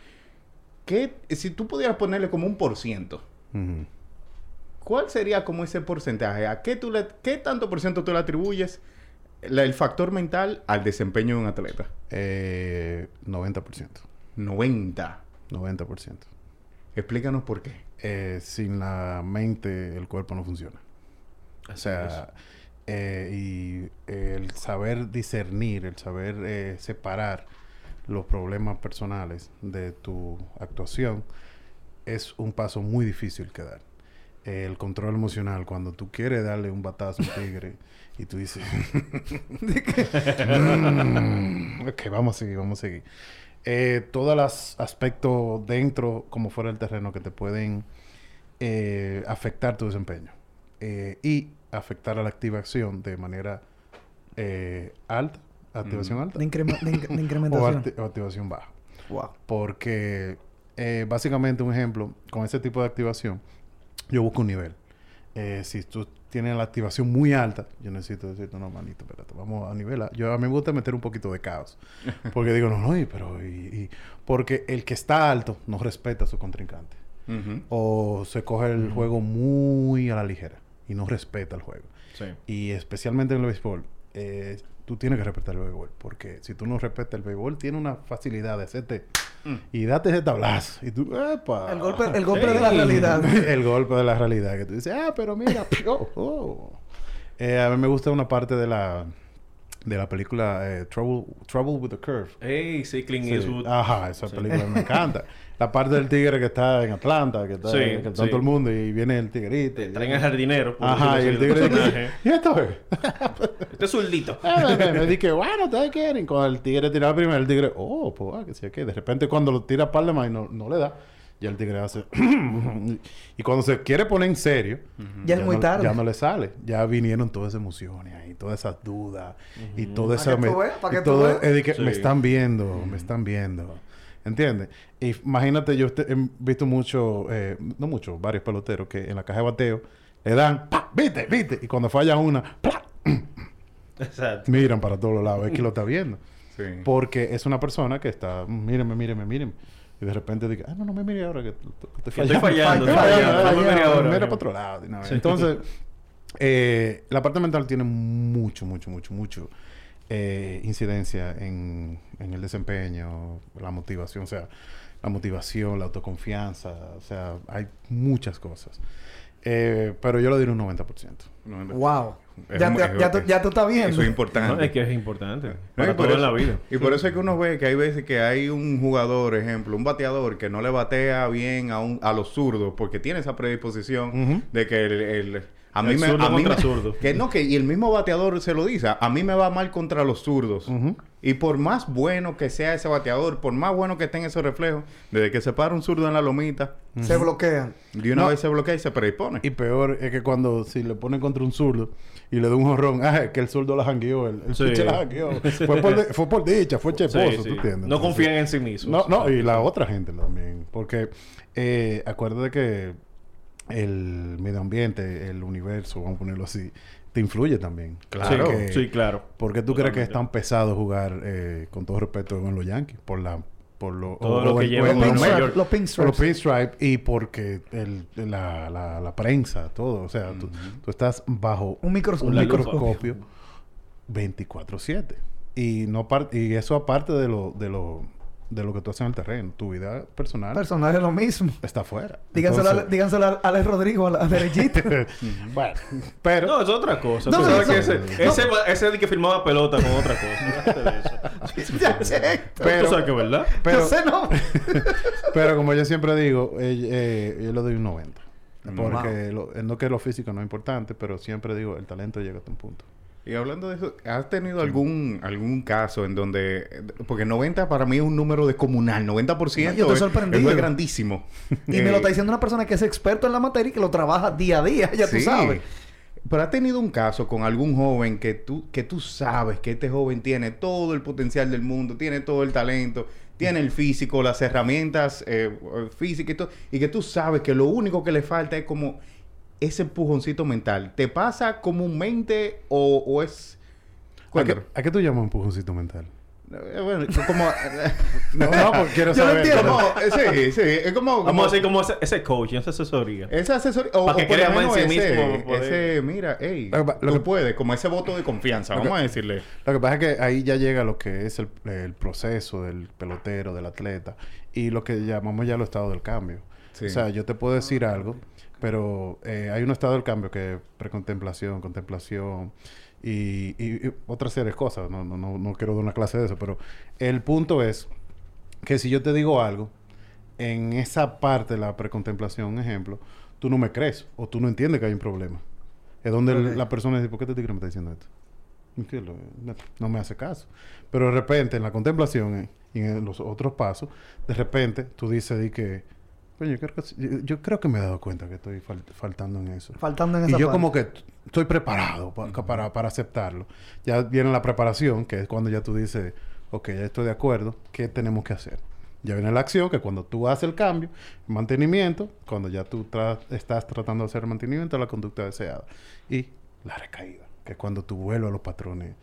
¿qué, si tú pudieras ponerle como un por ciento. ¿Cuál sería como ese porcentaje? ¿A qué, tú le, qué tanto por ciento tú le atribuyes la- el factor mental al desempeño de un atleta? Eh, 90%. 90. 90%. Explícanos por qué. Eh, sin la mente el cuerpo no funciona. O sea, eh, y el saber discernir, el saber eh, separar los problemas personales de tu actuación es un paso muy difícil que dar. El control emocional, cuando tú quieres darle un batazo a un tigre y tú dices, "Mm, ok, vamos a seguir, vamos a seguir. Eh, todos los aspectos dentro, como fuera del terreno, que te pueden eh, afectar tu desempeño eh, y afectar a la activación de manera eh, alta, activación alta, De, increma- de inc- de o, incrementación. acti- o activación baja. Wow. Porque eh, básicamente un ejemplo, con ese tipo de activación, yo busco un nivel. Eh, si tú tienes la activación muy alta, yo necesito decirte, no, manito, espérate, vamos a nivel. a-". Yo a mí me gusta meter un poquito de caos. Porque digo, no, no, y- pero... Y, y-". Porque el que está alto no respeta a su contrincante. O se coge el juego muy a la ligera y no respeta el juego. Sí. Y especialmente en el béisbol, eh, tú tienes que respetar el béisbol. Porque si tú no respetas el béisbol, tiene una facilidad de hacerte y date ese tablazo. Y tú, ¡epa! El golpe, el golpe de la realidad. el golpe de la realidad. Que tú dices, ah, pero mira, oh, oh". Eh, a mí me gusta una parte de la, de la película eh, Trouble, Trouble with the Curve. Ey, sí, Clint Sí. Eastwood. Ajá, esa película me encanta. La parte del tigre que está en Atlanta, que está, Sí, que está sí. todo el mundo y viene el tigrito. Traen al jardinero. por Ajá, y el tigre dice, ¿y esto es? Este es zurdito. Ah, me, dije, bueno, ustedes quieren. Cuando el tigre tiraba primero, el tigre, oh, pues, ah, que sí, que de repente cuando lo tira par de más y no, no le da, ya el tigre hace. y cuando se quiere poner en serio, Ya es muy no, tarde. Ya no le sale. Ya vinieron todas esas emociones ahí, todas esas dudas y esa. veas, pa' y todo, veas. es de que Sí. me están viendo, me están viendo. ¿Entiendes? Y imagínate, yo te- he visto mucho, eh, no mucho, varios peloteros que en la caja de bateo le dan, ¡pa! ¿viste? ¿viste? Y cuando falla una, ¡plá! Exacto. miran para todos los lados, es que lo está viendo. Sí. Porque es una persona que está, míreme, míreme, míreme. Y de repente dice, ah, no, no me mire ahora que t- t- estoy fallando. fallando, Fallando, estoy fallando, fallando, no me mire ahora. Mira para otro lado. Entonces, eh, la parte mental tiene mucho, mucho, mucho, mucho eh, incidencia en, en el desempeño, la motivación, o sea, la motivación, la autoconfianza, o sea, hay muchas cosas. Eh, pero yo lo diré un 90%. No, no. Wow. Es Ya, muy- te- ya, tú, ya tú estás viendo. Eso es importante. No, es que es importante. No, Para y por todo en eso- la vida. Y por eso es que uno ve que hay veces que hay un jugador, ejemplo, un bateador que no le batea bien a, un, a los zurdos porque tiene esa predisposición de que el... el- a mí El me... zurdo A mí contra me- zurdo. Que no, que... Y el mismo bateador se lo dice. A mí me va mal contra los zurdos. Y por más bueno que sea ese bateador, por más bueno que tenga esos reflejos, desde que se para un zurdo en la lomita, Se bloquean. de una No. vez se bloquea y se predispone. Y peor es que cuando si le ponen contra un zurdo y le da un jorrón, ah, es que el zurdo la jangueó, el, el Sí. la jangueó. Fue por, de- fue por dicha, fue cheposo, Sí, ¿tú sí. entiendes? No confían en sí mismos. No, no, y la otra gente también. Porque eh, acuérdate que el medio ambiente, el universo, vamos a ponerlo así, te influye también. Claro. Sí, claro. ¿Por qué tú crees que es tan pesado jugar, eh, con todo respeto, con los Yankees? Por la... Por lo, Todo lo que lleva los pinstripes. los pinstripe y porque el, la, la, la prensa, todo. O sea, tú, tú estás bajo Un microscopio. un La lupa. microscopio 24-7. Y, no y eso aparte de lo, de, lo, de lo que tú haces en el terreno. Tu vida personal Personal es lo mismo. está afuera. Díganselo, a, Entonces- díganselo a Alex Rodrigo, a la derechita. bueno, pero... No, es otra cosa. No, Tú no, sabes no, que ese, no. ese, ese de que firmaba pelota con otra cosa. Pero- Tú sabes que es verdad. pero, Yo sé, no. pero como yo siempre digo, eh, eh, yo le doy un 90. Mm. Porque lo- no que lo físico no es importante, pero siempre digo, el talento llega hasta un punto. Y hablando de eso, ¿has tenido algún algún caso en donde... Porque 90 para mí es un número descomunal. 90% No, yo es- sorprendido. eso es grandísimo. Y me Eh, lo está diciendo una persona que es experto en la materia y que lo trabaja día a día, ya tú sabes. Pero has tenido un caso con algún joven que tú, que tú sabes que este joven tiene todo el potencial del mundo, tiene todo el talento, tiene el físico, las herramientas eh, físicas y todo, y que tú sabes que lo único que le falta es como ese empujoncito mental. ¿Te pasa comúnmente o, o es... ¿A qué, Cuéntame. a qué tú llamas empujoncito mental? Eh, bueno, como... No, no, porque quiero Yo lo saber. entiendo. como sí, sí, es como... Vamos como a hacer como ese, ese coaching, esa asesoría. Esa asesoría... O, Para que o por lo crea más menos en sí ese, mismo, poder- ese, mira, hey, Lo que lo tú que- puedes, como ese voto de confianza, que- vamos a decirle. Lo que pasa es que ahí ya llega lo que es el, el proceso del pelotero, del atleta, y lo que llamamos ya los estados del cambio. Sí. O sea, yo te puedo decir algo, pero eh, hay un estado del cambio que es precontemplación, contemplación y, y, y otra serie de cosas. No, no, no, no quiero dar una clase de eso, pero el punto es que si yo te digo algo, en esa parte de la precontemplación, un ejemplo, tú no me crees o tú no entiendes que hay un problema. Es donde la persona dice, ¿por qué este tigre me está diciendo esto? ¿Y qué lo- no, no me hace caso. Pero de repente, en la contemplación eh, y en los otros pasos, de repente tú dices di que, coño, yo creo que, yo, yo creo que me he dado cuenta que estoy fal- faltando en eso. Faltando en Y esa yo parte. como que estoy preparado pa- para, para aceptarlo. Ya viene la preparación, que es cuando ya tú dices, ok, ya estoy de acuerdo, ¿qué tenemos que hacer? Ya viene la acción, que cuando tú haces el cambio, mantenimiento, cuando ya tú tra- estás tratando de hacer el mantenimiento de la conducta deseada. Y la recaída, que es cuando tú vuelves a los patrones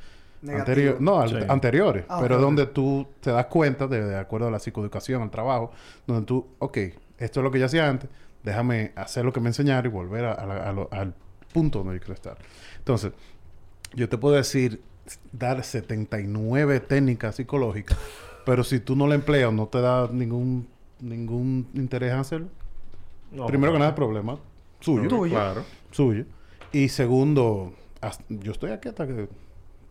anteriores, no, al- Sí. anteriores, Ah, pero donde tú te das cuenta, de, de acuerdo a la psicoeducación, al trabajo, donde tú, ok, esto es lo que yo hacía antes, déjame hacer lo que me enseñaron y volver a- a la- a lo- al punto donde yo quiero estar. Entonces, yo te puedo decir, dar 79 técnicas psicológicas, pero si tú no la empleas o no te da ningún, ningún interés en hacerlo, No, primero que nada es problema suyo Tuyo. Claro. suyo. Y segundo, hasta- yo estoy aquí hasta que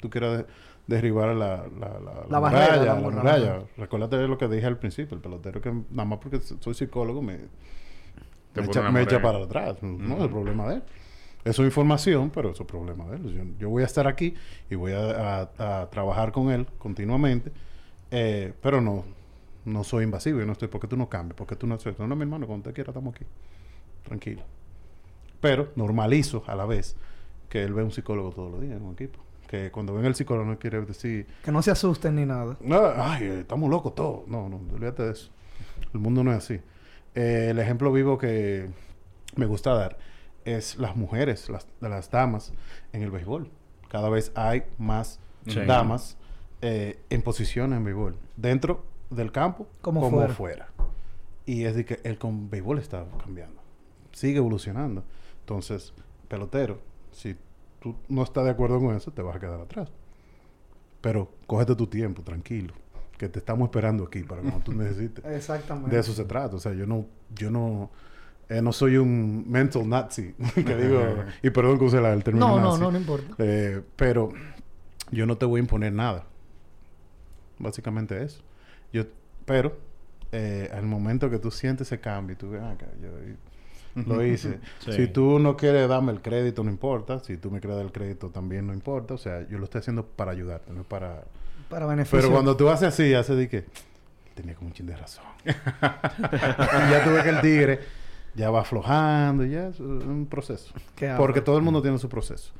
tú quieras de- derribar la, la, la, La barrera, muralla, la la muralla. Recuérdate lo que dije al principio, el pelotero que nada más porque soy psicólogo me, Te me echa, me para atrás. No es el problema de él. Eso es información, pero eso es problema de él. Yo, yo voy a estar aquí y voy a, a- a trabajar con él continuamente, eh, pero no, no soy invasivo. Yo no estoy porque tú no cambies, porque tú no haces. No, no, mi hermano, cuando te quiera estamos aquí. Tranquilo. Pero normalizo a la vez que él ve un psicólogo todos los días en un equipo. Que cuando ven el psicólogo no quiere decir, Que no se asusten ni nada. no, ay, estamos locos todos. No, no, olvídate de eso. El mundo no es así. Eh, el ejemplo vivo que me gusta dar es las mujeres, las, las damas en el béisbol. Cada vez hay más Sí. damas eh, en posiciones en béisbol. Dentro del campo Como como, fuera. fuera. Y es de que el con béisbol está cambiando. Sigue evolucionando. Entonces, pelotero, si tú no estás de acuerdo con eso, te vas a quedar atrás. Pero cógete tu tiempo, tranquilo. Que te estamos esperando aquí para cuando tú necesites. Exactamente. De eso se trata. O sea, yo no, yo no, eh, no soy un mental nazi. que digo, y perdón que use la- el término No, no, nazi. no, no importa. Eh, pero yo no te voy a imponer nada. Básicamente eso. Yo, pero eh, al momento que tú sientes ese cambio, y tú ves, "Ah, yo lo hice. Sí. Si tú no quieres darme el crédito, no importa. Si tú me quieres dar el crédito, también no importa. O sea, yo lo estoy haciendo para ayudarte, no para... Para beneficio. Pero cuando tú haces así, haces de que... Tenía como un chin de razón. y ya tú ves que el tigre ya va aflojando. y Ya es un proceso. Porque todo el mundo tiene su proceso.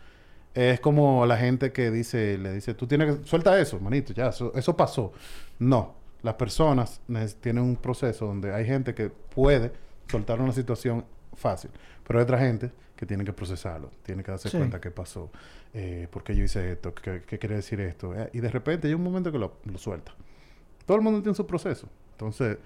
Es como la gente que dice, le dice, tú tienes que, suelta eso, manito, ya, eso, eso pasó. No, las personas tienen un proceso donde hay gente que puede soltar una situación fácil, pero hay otra gente que tiene que procesarlo, tiene que darse Sí. cuenta qué pasó, eh, por qué yo hice esto, qué, qué quiere decir esto, eh, y de repente hay un momento que lo, lo suelta. Todo el mundo tiene su proceso. Entonces,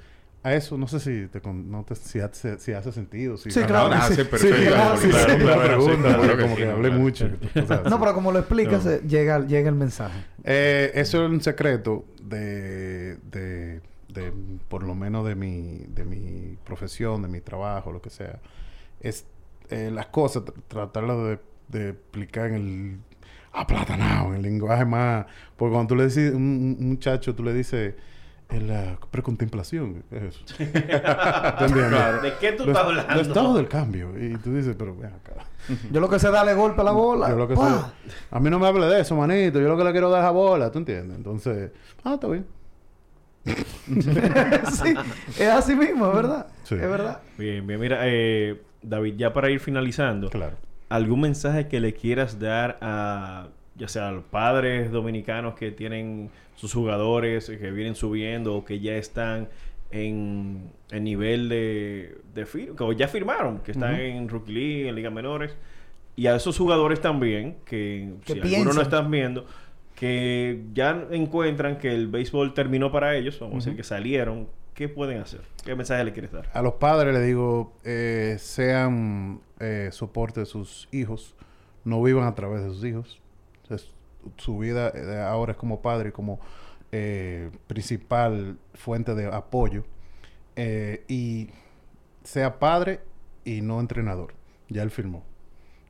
a eso no sé si te, con- no te- si, hace, si hace sentido. Si Sí, claro. Ah, sí. sí, perfecto. Sí, claro, sí, Claro, sí, claro, la sí, pregunta, claro porque que como sí, que no, hablé claro. mucho. o sea, No, sí. pero como lo explicas, No. llega, llega el mensaje. Eh, eso es un secreto de, de, de, por lo menos de mi, de mi profesión, de mi trabajo, lo que sea. Es eh, las cosas, tr- tratarlas de, de explicar en el aplatanado, en el lenguaje más... Porque cuando tú le dices a un, un muchacho, tú le dices en la precontemplación. ¿De qué tú Lo- estás hablando? estado del cambio. Y tú dices, pero ven acá. Yo lo que sé es darle golpe a la bola. Yo lo que sé- A mí no me hable de eso, manito. Yo lo que le quiero dar es a bola, ¿tú entiendes? Entonces, ah, está bien. sí, es así mismo, es verdad. Sí. Es verdad. Bien, bien. Mira, eh, David, ya para ir finalizando, Claro. ¿algún mensaje que le quieras dar a, ya sea a los padres dominicanos que tienen sus jugadores que vienen subiendo o que ya están en el nivel de, de ya firmaron, que están en Rookie League, en Ligas Menores, y a esos jugadores también, que, si algunos no están viendo, que ya encuentran que el béisbol terminó para ellos, vamos a decir que salieron, ¿qué pueden hacer? ¿Qué mensaje le quieres dar? A los padres les digo, eh, sean eh, soporte de sus hijos. No vivan a través de sus hijos. Es- su vida eh, ahora es como padre, como eh, principal fuente de apoyo. Eh, y sea padre y no entrenador. Ya él firmó.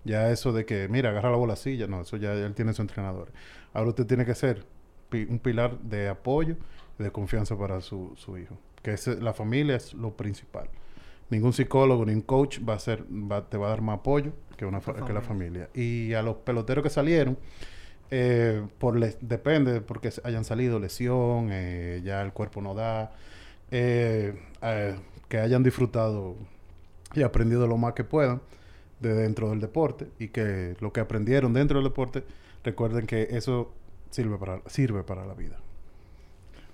Ya eso de que, mira, agarra la bola así, ya no, eso ya él tiene su entrenador. Ahora usted tiene que ser pi- un pilar de apoyo y de confianza para su, su hijo. Que la familia es lo principal. Ningún psicólogo ni un coach va a ser, va- te va a dar más apoyo que, una fa- que la familia. Y a los peloteros que salieron, eh, por les- depende porque hayan salido lesión, eh, ya el cuerpo no da, eh, que hayan disfrutado y aprendido lo más que puedan de dentro del deporte y que lo que aprendieron dentro del deporte, recuerden que eso sirve para, sirve para la vida.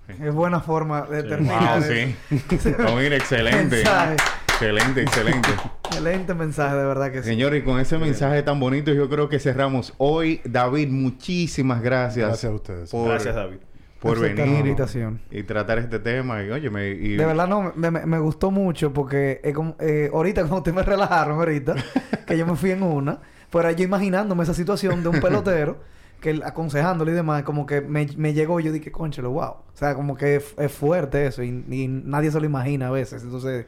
Es buena forma de Sí. terminar. Wow, sí. No, mira, excelente. Mensaje. Excelente, excelente. Excelente mensaje, de verdad que sí. Señores, y con ese mensaje tan bonito, yo creo que cerramos hoy. David, muchísimas gracias. Gracias a ustedes. Por, Gracias, David. Por venir y tratar este tema. Y oye, me, y- De verdad no, me, me- me gustó mucho porque es como, eh, ahorita como ustedes me relajaron ahorita, que yo me fui en una, pero yo imaginándome esa situación de un pelotero, que aconsejándole y demás, como que me, me llegó y yo dije, conchelo, wow. O sea, como que es, es fuerte eso y, y nadie se lo imagina a veces. Entonces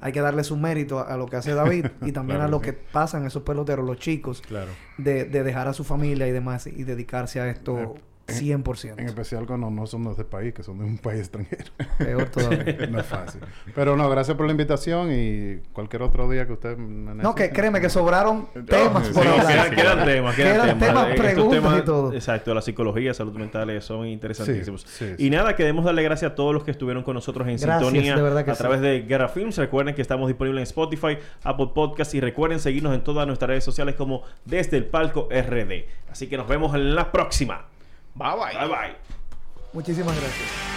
hay que darle su mérito a, a lo que hace David y también Claro a lo que que pasan esos peloteros, los chicos, Claro. de, de dejar a su familia y demás y dedicarse a esto 100%. En especial cuando no son de este país, que son de un país extranjero. Peor todavía. no es fácil. Pero no, gracias por la invitación y cualquier otro día que usted me No, que créeme que sobraron temas sí, por hablar. quedan, temas, quedan, temas. temas, preguntas temas, y todo. Exacto, la psicología, salud mental son interesantísimos. Sí, sí, y nada, queremos darle gracias a todos los que estuvieron con nosotros en Gracias, sintonía de verdad que a sí. través de Guerra Films. Recuerden que estamos disponibles en Spotify, Apple Podcasts y recuerden seguirnos en todas nuestras redes sociales como Desde el Palco RD. Así que nos vemos en la próxima. Bye bye. Bye bye. Muchísimas gracias.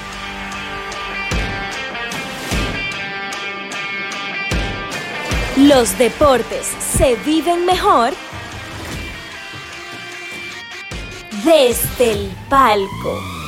Los deportes se viven mejor desde el palco.